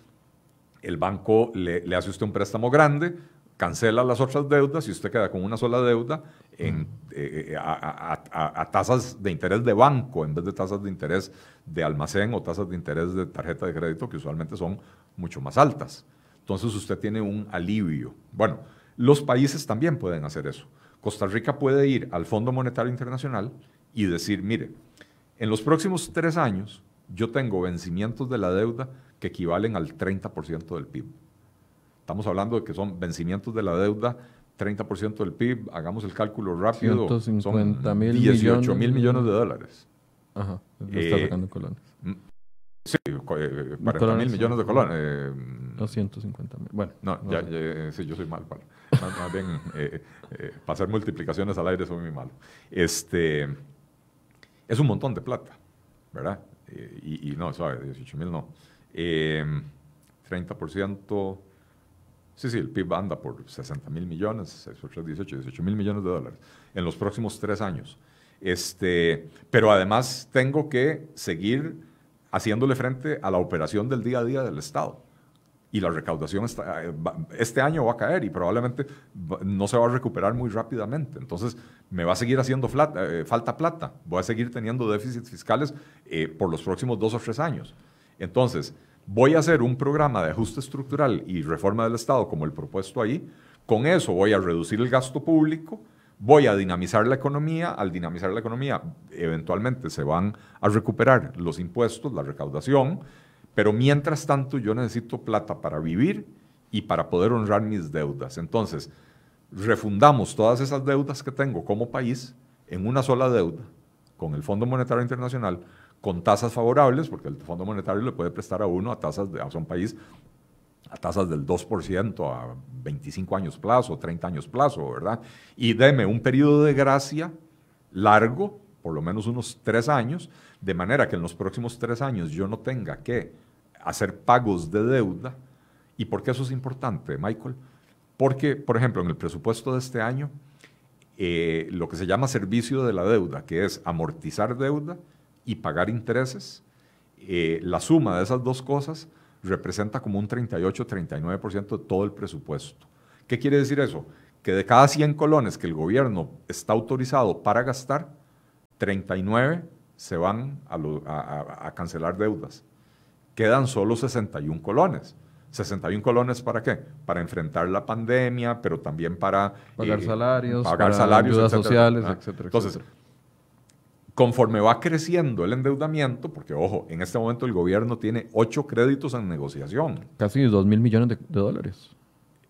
El banco le, le hace usted un préstamo grande, cancela las otras deudas y usted queda con una sola deuda en, eh, a, tasas de interés de banco en vez de tasas de interés de almacén o tasas de interés de tarjeta de crédito que usualmente son mucho más altas. Entonces usted tiene un alivio. Bueno, los países también pueden hacer eso. Costa Rica puede ir al Fondo Monetario Internacional y decir, mire, en los próximos tres años yo tengo vencimientos de la deuda que equivalen al 30% del PIB. Estamos hablando de que son vencimientos de la deuda 30% del PIB, hagamos el cálculo rápido,
150
son
mil
18 mil millones de dólares.
Ajá, lo está
Eh,
sacando colones.
Sí, eh, 40
Colones,
mil millones de colones. eh,
250 mil. Bueno,
No,
no
ya, ya, sí, yo soy mal. Para, más, más bien, <laughs> eh, eh, para hacer multiplicaciones al aire soy muy malo. Este, es un montón de plata, ¿verdad? Eh, y, y no, suave, 18 mil no. Eh, 30%, sí, sí, el PIB anda por 60 mil millones, 6 por 3, 18, 18 mil millones de dólares en los próximos tres años. Este, pero además tengo que seguir haciéndole frente a la operación del día a día del Estado y la recaudación eh, este año va a caer y probablemente no se va a recuperar muy rápidamente. Entonces, me va a seguir haciendo eh, falta plata. Voy a seguir teniendo déficits fiscales eh, por los próximos dos o tres años. Entonces, voy a hacer un programa de ajuste estructural y reforma del Estado como el propuesto ahí. Con eso voy a reducir el gasto público, voy a dinamizar la economía. Al dinamizar la economía, eventualmente se van a recuperar los impuestos, la recaudación, pero mientras tanto yo necesito plata para vivir y para poder honrar mis deudas. Entonces, refundamos todas esas deudas que tengo como país en una sola deuda con el Fondo Monetario Internacional con tasas favorables, porque el Fondo Monetario le puede prestar a uno a tasas de, a un país a tasas del 2% a 25 años plazo, 30 años plazo, ¿verdad? Y deme un periodo de gracia largo, por lo menos unos tres años, de manera que en los próximos tres años yo no tenga que hacer pagos de deuda. ¿Y por qué eso es importante, Michael? Porque, por ejemplo, en el presupuesto de este año, eh, lo que se llama servicio de la deuda, que es amortizar deuda y pagar intereses, eh, la suma de esas dos cosas representa como un 38-39% de todo el presupuesto. ¿Qué quiere decir eso? Que de cada 100 colones que el gobierno está autorizado para gastar, 39 se van a, lo- a- a- a cancelar deudas. Quedan solo 61 colones. 61 colones para qué? Para enfrentar la pandemia, pero también para
Pagar
eh,
salarios,
pagar
para
salarios,
ayudas
etcétera.
sociales,
Ah,
etcétera,
Entonces,
etcétera.
Conforme va creciendo el endeudamiento, porque ojo, en este momento el gobierno tiene ocho créditos en negociación.
Casi 2 mil millones de, de dólares.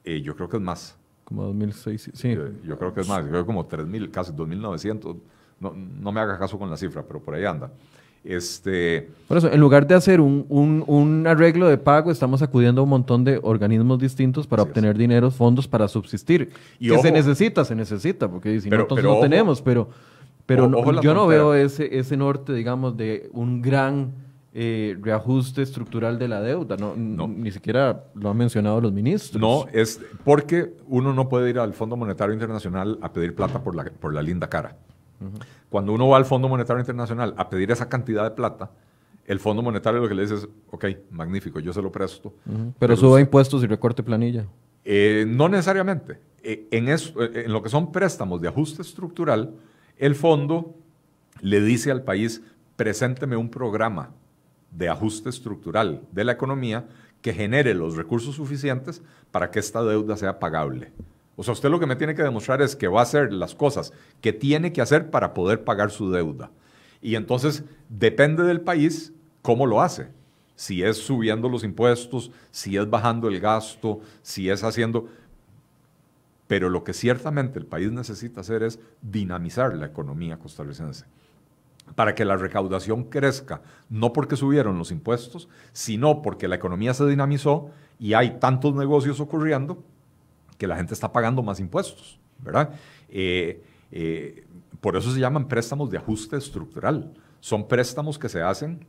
Eh, yo creo que es más.
Como 2006. Sí.
Eh, yo creo que es más. Yo creo que como 3.000, casi 2.900. No, no me haga caso con la cifra, pero por ahí anda. Este,
Por eso, en lugar de hacer un, un- un arreglo de pago, estamos acudiendo a un montón de organismos distintos para
Así es.
obtener dinero, fondos para subsistir.
Y
que
ojo-
se necesita, se necesita, porque si
Pero-
no, entonces
pero
no
ojo-
tenemos, pero, pero
o-
no- yo no veo ese, ese norte, digamos, de un gran eh, reajuste estructural de la deuda. No,
No.
Ni siquiera lo han mencionado los ministros.
no, es porque uno no puede ir al Fondo Monetario Internacional a pedir plata por la, por la linda cara. Cuando uno va al Fondo Monetario Internacional a pedir esa cantidad de plata, el Fondo Monetario lo que le dice es, ok, magnífico, yo se lo presto.
Ujú. Pero suba impuestos y recorte planilla.
Eh, no necesariamente. Eh, en, eso, en lo que son préstamos de ajuste estructural, el fondo le dice al país, presénteme un programa de ajuste estructural de la economía que genere los recursos suficientes para que esta deuda sea pagable. O sea, usted lo que me tiene que demostrar es que va a hacer las cosas que tiene que hacer para poder pagar su deuda. Y entonces depende del país cómo lo hace. Si es subiendo los impuestos, si es bajando el gasto, si es haciendo... Pero lo que ciertamente el país necesita hacer es dinamizar la economía costarricense para que la recaudación crezca, no porque subieron los impuestos, sino porque la economía se dinamizó y hay tantos negocios ocurriendo que la gente está pagando más impuestos, ¿verdad? Eh, eh, por eso se llaman préstamos de ajuste estructural. Son préstamos que se hacen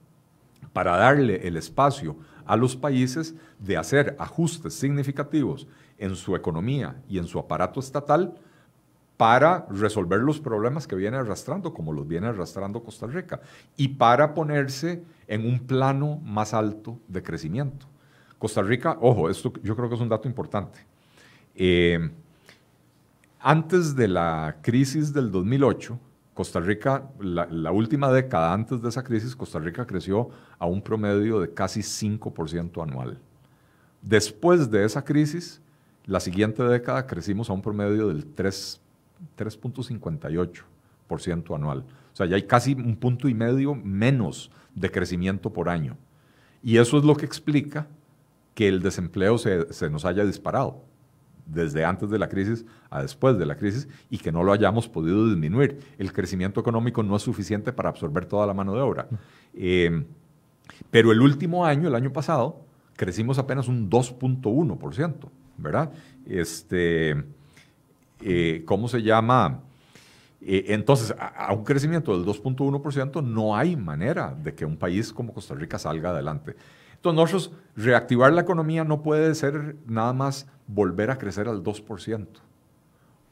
para darle el espacio a los países de hacer ajustes significativos en su economía y en su aparato estatal para resolver los problemas que viene arrastrando, como los viene arrastrando Costa Rica, y para ponerse en un plano más alto de crecimiento. Costa Rica, ojo, esto yo creo que es un dato importante. Eh, antes de la crisis del 2008, Costa Rica, la, la, última década antes de esa crisis, Costa Rica creció a un promedio de casi 5% anual. Después de esa crisis, la siguiente década crecimos a un promedio del 3, 3.58% anual. O sea, ya hay casi un punto y medio menos de crecimiento por año. Y eso es lo que explica que el desempleo se, nos haya disparado desde antes de la crisis a después de la crisis y que no lo hayamos podido disminuir. El crecimiento económico no es suficiente para absorber toda la mano de obra. Eh, pero el último año, el año pasado, crecimos apenas un 2.1%, ¿verdad? Este, eh, ¿Cómo se llama? Eh, entonces, a, un crecimiento del 2.1% no hay manera de que un país como Costa Rica salga adelante. Entonces, nosotros, reactivar la economía no puede ser nada más volver a crecer al 2%.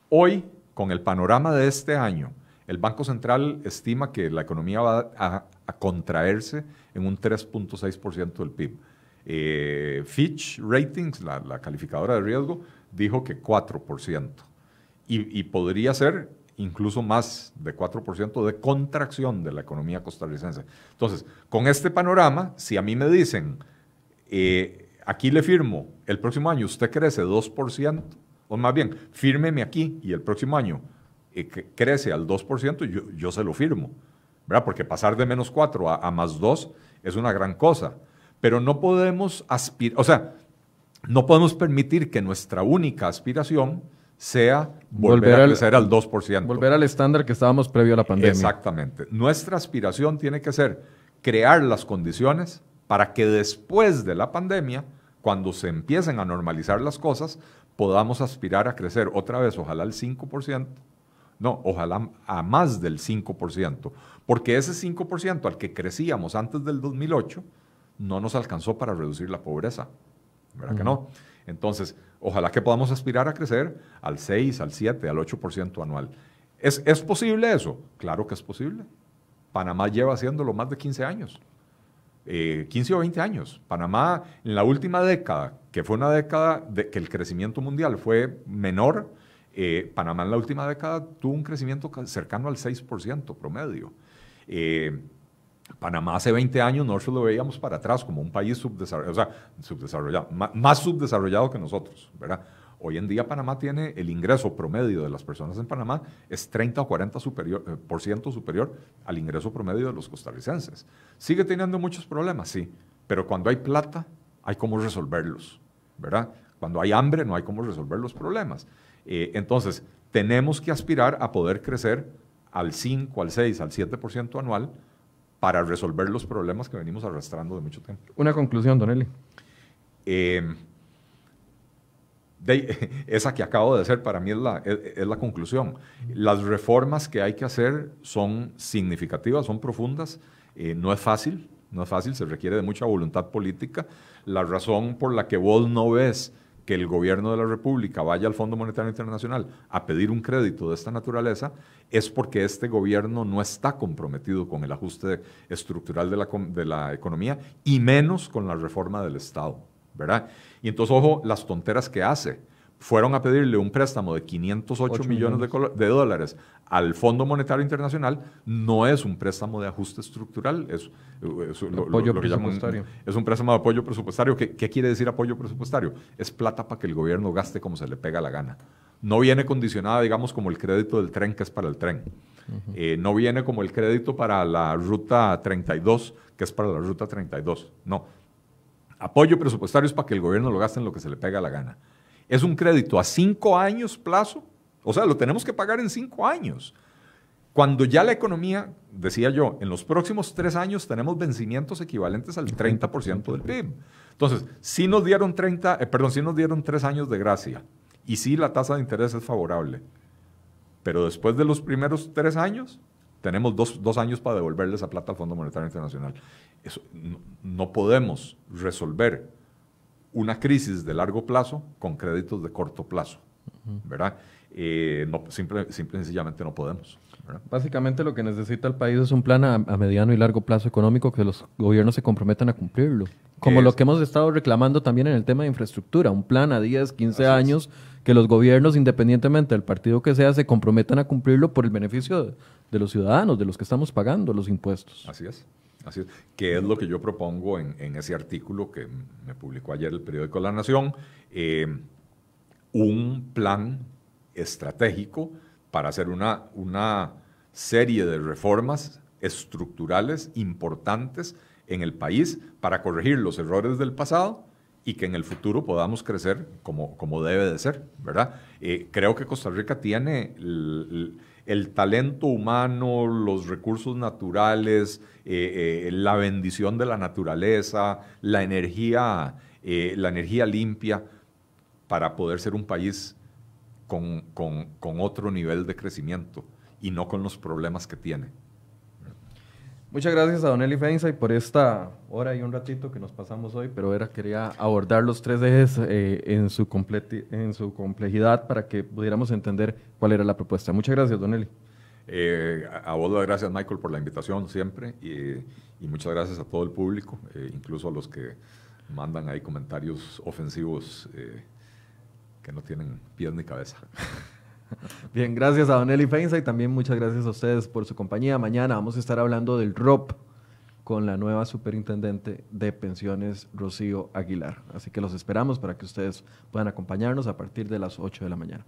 Hoy, con el panorama de este año, el Banco Central estima que la economía va a, contraerse en un 3.6% del PIB. Eh, Fitch Ratings, la, calificadora de riesgo, dijo que 4%. y podría ser incluso más de 4% de contracción de la economía costarricense. Entonces, con este panorama, si a mí me dicen, eh, aquí le firmo, el próximo año usted crece 2%, o más bien, fírmeme aquí y el próximo año eh, crece al 2%, yo, yo se lo firmo, ¿verdad? Porque pasar de menos 4 a, a más 2 es una gran cosa, pero no podemos aspirar, o sea, no podemos permitir que nuestra única aspiración sea volver, a crecer al, 2%.
Volver al estándar que estábamos previo a la pandemia.
Exactamente. Nuestra aspiración tiene que ser crear las condiciones para que después de la pandemia, cuando se empiecen a normalizar las cosas, podamos aspirar a crecer otra vez, ojalá al 5%, no, ojalá a más del 5%, porque ese 5% al que crecíamos antes del 2008 no nos alcanzó para reducir la pobreza. ¿Verdad que no? Entonces, ojalá que podamos aspirar a crecer al 6, al 7, al 8% anual. ¿Es, ¿Es posible eso? Claro que es posible. Panamá lleva haciéndolo más de 15 años. 15 eh, o 20 años. Panamá en la última década, que fue una década de que el crecimiento mundial fue menor, eh, Panamá en la última década tuvo un crecimiento cercano al 6% promedio. Eh, Panamá hace 20 años nosotros lo veíamos para atrás como un país subdesarrollado, o sea, subdesarrollado, más subdesarrollado que nosotros, ¿verdad? Hoy en día Panamá tiene el ingreso promedio de las personas en Panamá es 30 o 40 superior, eh, por ciento superior al ingreso promedio de los costarricenses. Sigue teniendo muchos problemas, sí, pero cuando hay plata hay cómo resolverlos, ¿verdad? Cuando hay hambre no hay cómo resolver los problemas. Eh, entonces, tenemos que aspirar a poder crecer al 5, al 6, al 7% anual para resolver los problemas que venimos arrastrando de mucho tiempo.
Una conclusión, Don Eli.
Em, <laughs> esa que acabo de hacer para mí es la, es, la conclusión. Las reformas que hay que hacer son significativas, son profundas, eh, no es fácil, no es fácil, se requiere de mucha voluntad política. La razón por la que vos no ves que el gobierno de la República vaya al Fondo Monetario Internacional a pedir un crédito de esta naturaleza es porque este gobierno no está comprometido con el ajuste estructural de la, de la economía y menos con la reforma del Estado, ¿verdad? Y entonces, ojo, las tonteras que hace fueron a pedirle un préstamo de 508 millones, De, dólares al Fondo Monetario Internacional, no es un préstamo de ajuste estructural, es,
apoyo presupuestario.
es un préstamo de apoyo presupuestario. ¿Qué, quiere decir apoyo presupuestario? Es plata para que el gobierno gaste como se le pega la gana. No viene condicionada, digamos, como el crédito del tren, que es para el tren. Eh, no viene como el crédito para la ruta 32, que es para la ruta 32. No. Apoyo presupuestario es para que el gobierno lo gaste en lo que se le pega la gana. Es un crédito a cinco años plazo, o sea, lo tenemos que pagar en cinco años. Cuando ya la economía, decía yo, en los próximos tres años tenemos vencimientos equivalentes al 30% del PIB. Entonces, si nos dieron 30, eh, perdón, sí nos dieron tres años de gracia y sí la tasa de interés es favorable. Pero después de los primeros tres años, tenemos dos, años para devolverle esa plata al Fondo Monetario Internacional. Eso, no podemos resolver una crisis de largo plazo con créditos de corto plazo, ¿verdad? Eh, no, simple, y sencillamente no podemos.
Básicamente lo que necesita el país es un plan a, mediano y largo plazo económico que los gobiernos se comprometan a cumplirlo. Como lo que hemos estado reclamando también en el tema de infraestructura, un plan a 10, 15 años que los gobiernos, independientemente del partido que sea, se comprometan a cumplirlo por el beneficio de los ciudadanos, de los que estamos pagando los impuestos.
Así es. Así es, es lo que yo propongo en, ese artículo que me publicó ayer el periódico La Nación, eh, un plan estratégico para hacer una, una serie de reformas estructurales importantes en el país para corregir los errores del pasado y que en el futuro podamos crecer como, como debe de ser, ¿verdad? Eh, creo que Costa Rica tiene el, talento humano, los recursos naturales, eh, eh, la bendición de la naturaleza, la energía, la energía limpia para poder ser un país con, con otro nivel de crecimiento y no con los problemas que tiene.
Muchas gracias a Don Eli Feinstein por esta hora y un ratito que nos pasamos hoy, pero era, quería abordar los tres ejes eh, en, su en su complejidad para que pudiéramos entender cuál era la propuesta. Muchas gracias, Don Eli.
Eh, a vos las gracias, Michael, por la invitación siempre y, muchas gracias a todo el público, eh, incluso a los que mandan ahí comentarios ofensivos que no tienen pies ni cabeza. <laughs> <laughs>
Bien, gracias a Don Eli y también muchas gracias a ustedes por su compañía. Mañana vamos a estar hablando del ROP con la nueva superintendente de pensiones, Rocío Aguilar. Así que los esperamos para que ustedes puedan acompañarnos a partir de las 8 de la mañana.